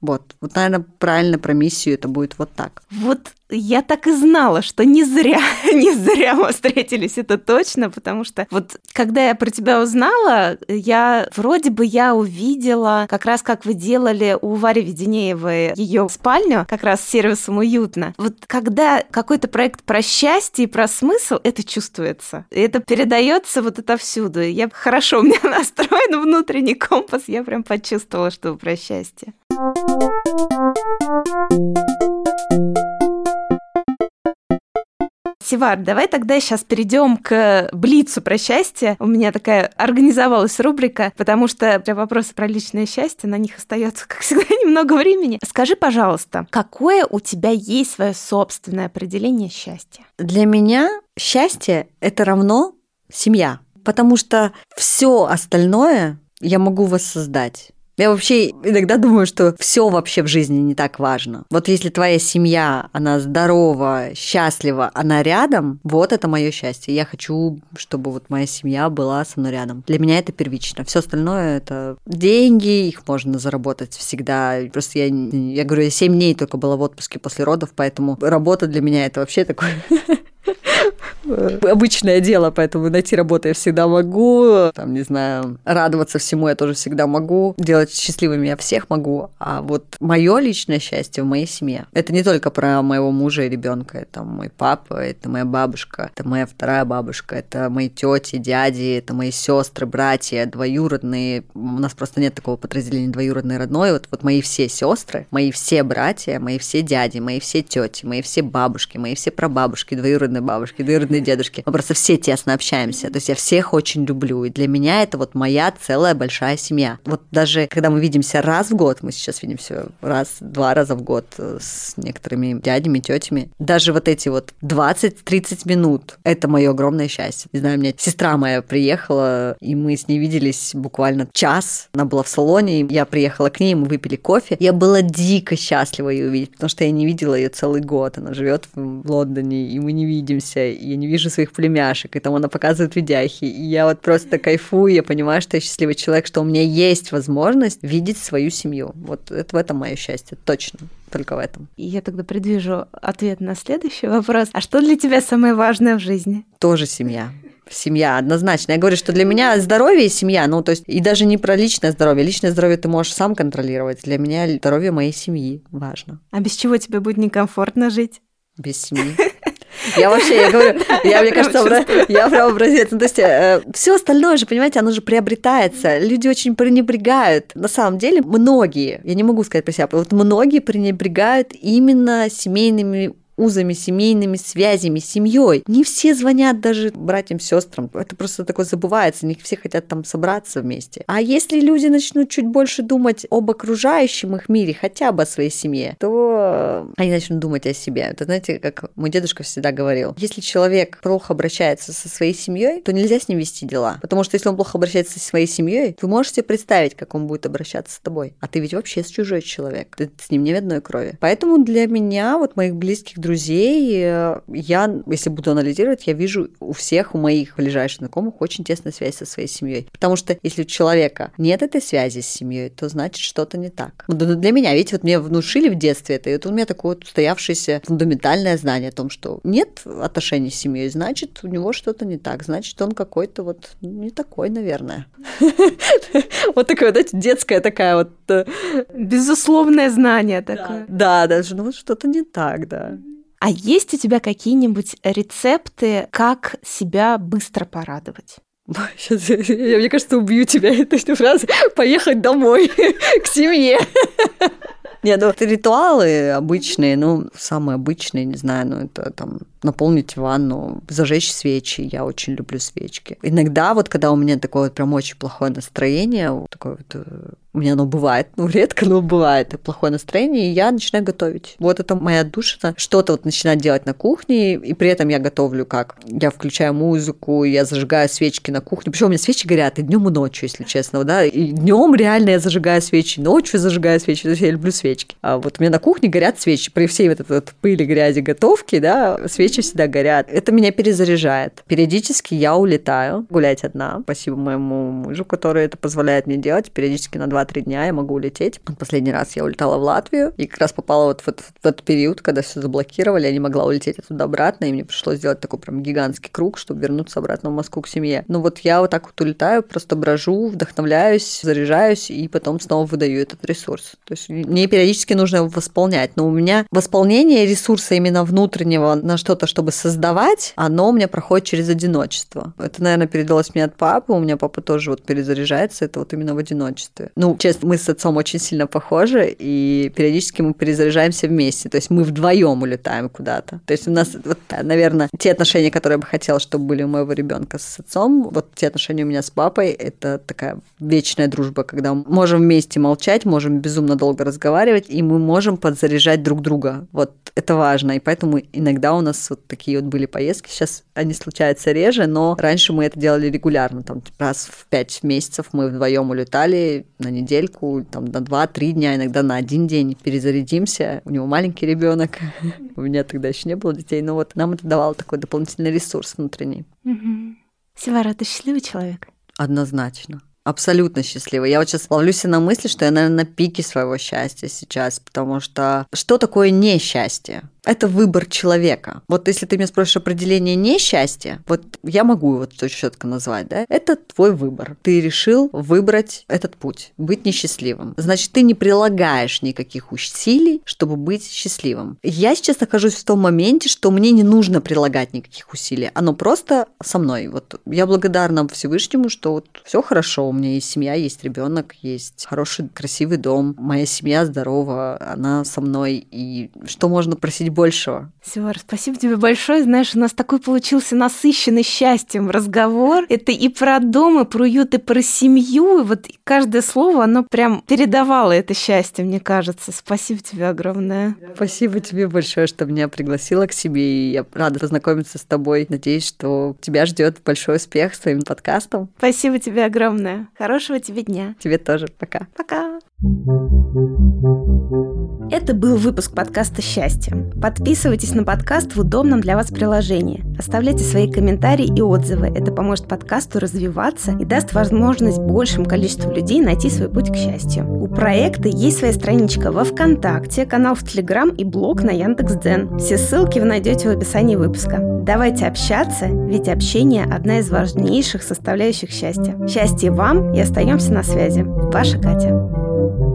Вот. Вот, наверное, правильно про миссию это будет вот так. Вот я так и знала, что не зря, не зря мы встретились, это точно, потому что вот когда я про тебя узнала, я вроде бы я увидела, как раз как вы делали у Вари Веденеевой ее спальню, как раз с сервисом уютно. Вот когда какой-то проект про счастье и про смысл, это чувствуется. И это передается вот это всюду. Я хорошо у меня настроен внутренний компас, я прям почувствовала, что про счастье. Севар, давай тогда сейчас перейдем к Блицу про счастье. У меня такая организовалась рубрика, потому что для вопроса про личное счастье на них остается, как всегда, немного времени. Скажи, пожалуйста, какое у тебя есть свое собственное определение счастья? Для меня счастье это равно семья, потому что все остальное я могу воссоздать. Я вообще иногда думаю, что все вообще в жизни не так важно. Вот если твоя семья, она здорова, счастлива, она рядом, вот это мое счастье. Я хочу, чтобы вот моя семья была со мной рядом. Для меня это первично. Все остальное это деньги, их можно заработать всегда. Просто я, я говорю, я 7 дней только была в отпуске после родов, поэтому работа для меня это вообще такое обычное дело, поэтому найти работу я всегда могу, там, не знаю, радоваться всему я тоже всегда могу, делать счастливыми я всех могу, а вот мое личное счастье в моей семье. Это не только про моего мужа и ребенка, это мой папа, это моя бабушка, это моя вторая бабушка, это мои тети, дяди, это мои сестры, братья, двоюродные. У нас просто нет такого подразделения двоюродный родной. Вот, вот мои все сестры, мои все братья, мои все дяди, мои все тети, мои все бабушки, мои все прабабушки, двоюродные бабушки, двоюродные родные дедушки. Мы просто все тесно общаемся. То есть я всех очень люблю. И для меня это вот моя целая большая семья. Вот даже когда мы видимся раз в год, мы сейчас видимся раз, два раза в год с некоторыми дядями, тетями, даже вот эти вот 20-30 минут, это мое огромное счастье. Не знаю, у меня сестра моя приехала, и мы с ней виделись буквально час. Она была в салоне, я приехала к ней, мы выпили кофе. Я была дико счастлива ее увидеть, потому что я не видела ее целый год. Она живет в Лондоне, и мы не видимся, и я не вижу своих племяшек, и там она показывает видяхи. И я вот просто кайфую, я понимаю, что я счастливый человек, что у меня есть возможность видеть свою семью. Вот это в этом мое счастье, точно только в этом. И я тогда предвижу ответ на следующий вопрос. А что для тебя самое важное в жизни? Тоже семья. Семья, однозначно. Я говорю, что для меня здоровье и семья, ну, то есть, и даже не про личное здоровье. Личное здоровье ты можешь сам контролировать. Для меня здоровье моей семьи важно. А без чего тебе будет некомфортно жить? Без семьи. Я вообще, я говорю, я, мне кажется, я прям образец. Ну, то есть э, все остальное же, понимаете, оно же приобретается. Люди очень пренебрегают. На самом деле, многие, я не могу сказать про себя, вот многие пренебрегают именно семейными узами, семейными связями, семьей. Не все звонят даже братьям, сестрам. Это просто такое забывается. Не все хотят там собраться вместе. А если люди начнут чуть больше думать об окружающем их мире, хотя бы о своей семье, то они начнут думать о себе. Это знаете, как мой дедушка всегда говорил, если человек плохо обращается со своей семьей, то нельзя с ним вести дела. Потому что если он плохо обращается со своей семьей, вы можете представить, как он будет обращаться с тобой. А ты ведь вообще с чужой человек. Ты с ним не в одной крови. Поэтому для меня, вот моих близких друзей, э, я, если буду анализировать, я вижу у всех, у моих ближайших знакомых очень тесная связь со своей семьей. Потому что если у человека нет этой связи с семьей, то значит что-то не так. Для меня, видите, вот мне внушили в детстве это, и это у меня такое вот устоявшееся фундаментальное знание о том, что нет отношений с семьей, значит, у него что-то не так, значит, он какой-то вот не такой, наверное. Вот такое, знаете, детская такая вот... Э, Безусловное знание такое. Да, даже, ну вот что-то не так, да. А есть у тебя какие-нибудь рецепты, как себя быстро порадовать? Сейчас, я, мне кажется, убью тебя этой фразой. Поехать домой, к семье. Нет, ну, это ритуалы обычные, ну, самые обычные, не знаю, ну, это там наполнить ванну, зажечь свечи. Я очень люблю свечки. Иногда вот, когда у меня такое вот прям очень плохое настроение, такое вот э, у меня оно бывает, ну, редко, но бывает, плохое настроение, и я начинаю готовить. Вот это моя душа, что-то вот начинать делать на кухне, и при этом я готовлю как? Я включаю музыку, я зажигаю свечки на кухне, причем у меня свечи горят и днем, и ночью, если честно, да, и днем реально я зажигаю свечи, ночью зажигаю свечи, то есть я люблю свечки. А вот у меня на кухне горят свечи, при всей вот этой вот пыли, грязи, готовки, да, свечи всегда горят. Это меня перезаряжает. Периодически я улетаю гулять одна, спасибо моему мужу, который это позволяет мне делать, периодически на 2-3 дня я могу улететь. Последний раз я улетала в Латвию и как раз попала вот в, этот, в этот период, когда все заблокировали, я не могла улететь оттуда обратно, и мне пришлось сделать такой прям гигантский круг, чтобы вернуться обратно в Москву к семье. Ну вот я вот так вот улетаю, просто брожу, вдохновляюсь, заряжаюсь, и потом снова выдаю этот ресурс. То есть мне периодически нужно его восполнять, но у меня восполнение ресурса именно внутреннего на что-то, чтобы создавать, оно у меня проходит через одиночество. Это, наверное, передалось мне от папы, у меня папа тоже вот перезаряжается, это вот именно в одиночестве. Ну, честно, мы с отцом очень сильно похожи, и периодически мы перезаряжаемся вместе. То есть мы вдвоем улетаем куда-то. То есть у нас, вот, наверное, те отношения, которые я бы хотела, чтобы были у моего ребенка с отцом, вот те отношения у меня с папой, это такая вечная дружба, когда мы можем вместе молчать, можем безумно долго разговаривать, и мы можем подзаряжать друг друга. Вот это важно. И поэтому иногда у нас вот такие вот были поездки. Сейчас они случаются реже, но раньше мы это делали регулярно. Там раз в пять месяцев мы вдвоем улетали на недельку, там на два-три дня, иногда на один день перезарядимся. У него маленький ребенок, у меня тогда еще не было детей, но вот нам это давало такой дополнительный ресурс внутренний. Севара, ты счастливый человек? Однозначно абсолютно счастливой. Я вот сейчас ловлюсь на мысли, что я, наверное, на пике своего счастья сейчас, потому что что такое несчастье? Это выбор человека. Вот если ты меня спросишь определение несчастья, вот я могу его четко назвать, да, это твой выбор. Ты решил выбрать этот путь, быть несчастливым. Значит, ты не прилагаешь никаких усилий, чтобы быть счастливым. Я сейчас нахожусь в том моменте, что мне не нужно прилагать никаких усилий. Оно просто со мной. Вот я благодарна Всевышнему, что вот все хорошо, у меня есть семья, есть ребенок, есть хороший, красивый дом, моя семья здорова, она со мной, и что можно просить большего. Севар, спасибо тебе большое. Знаешь, у нас такой получился насыщенный счастьем разговор. Это и про дом, и про уют, и про семью. И вот каждое слово, оно прям передавало это счастье, мне кажется. Спасибо тебе огромное. Спасибо тебе большое, что меня пригласила к себе. И я рада познакомиться с тобой. Надеюсь, что тебя ждет большой успех с твоим подкастом. Спасибо тебе огромное. Хорошего тебе дня. Тебе тоже. Пока. Пока. Это был выпуск подкаста «Счастье». Подписывайтесь на подкаст в удобном для вас приложении. Оставляйте свои комментарии и отзывы. Это поможет подкасту развиваться и даст возможность большему количеству людей найти свой путь к счастью. У проекта есть своя страничка во ВКонтакте, канал в Телеграм и блог на Яндекс.Дзен. Все ссылки вы найдете в описании выпуска. Давайте общаться, ведь общение – одна из важнейших составляющих счастья. Счастья вам и остаемся на связи. Ваша Катя.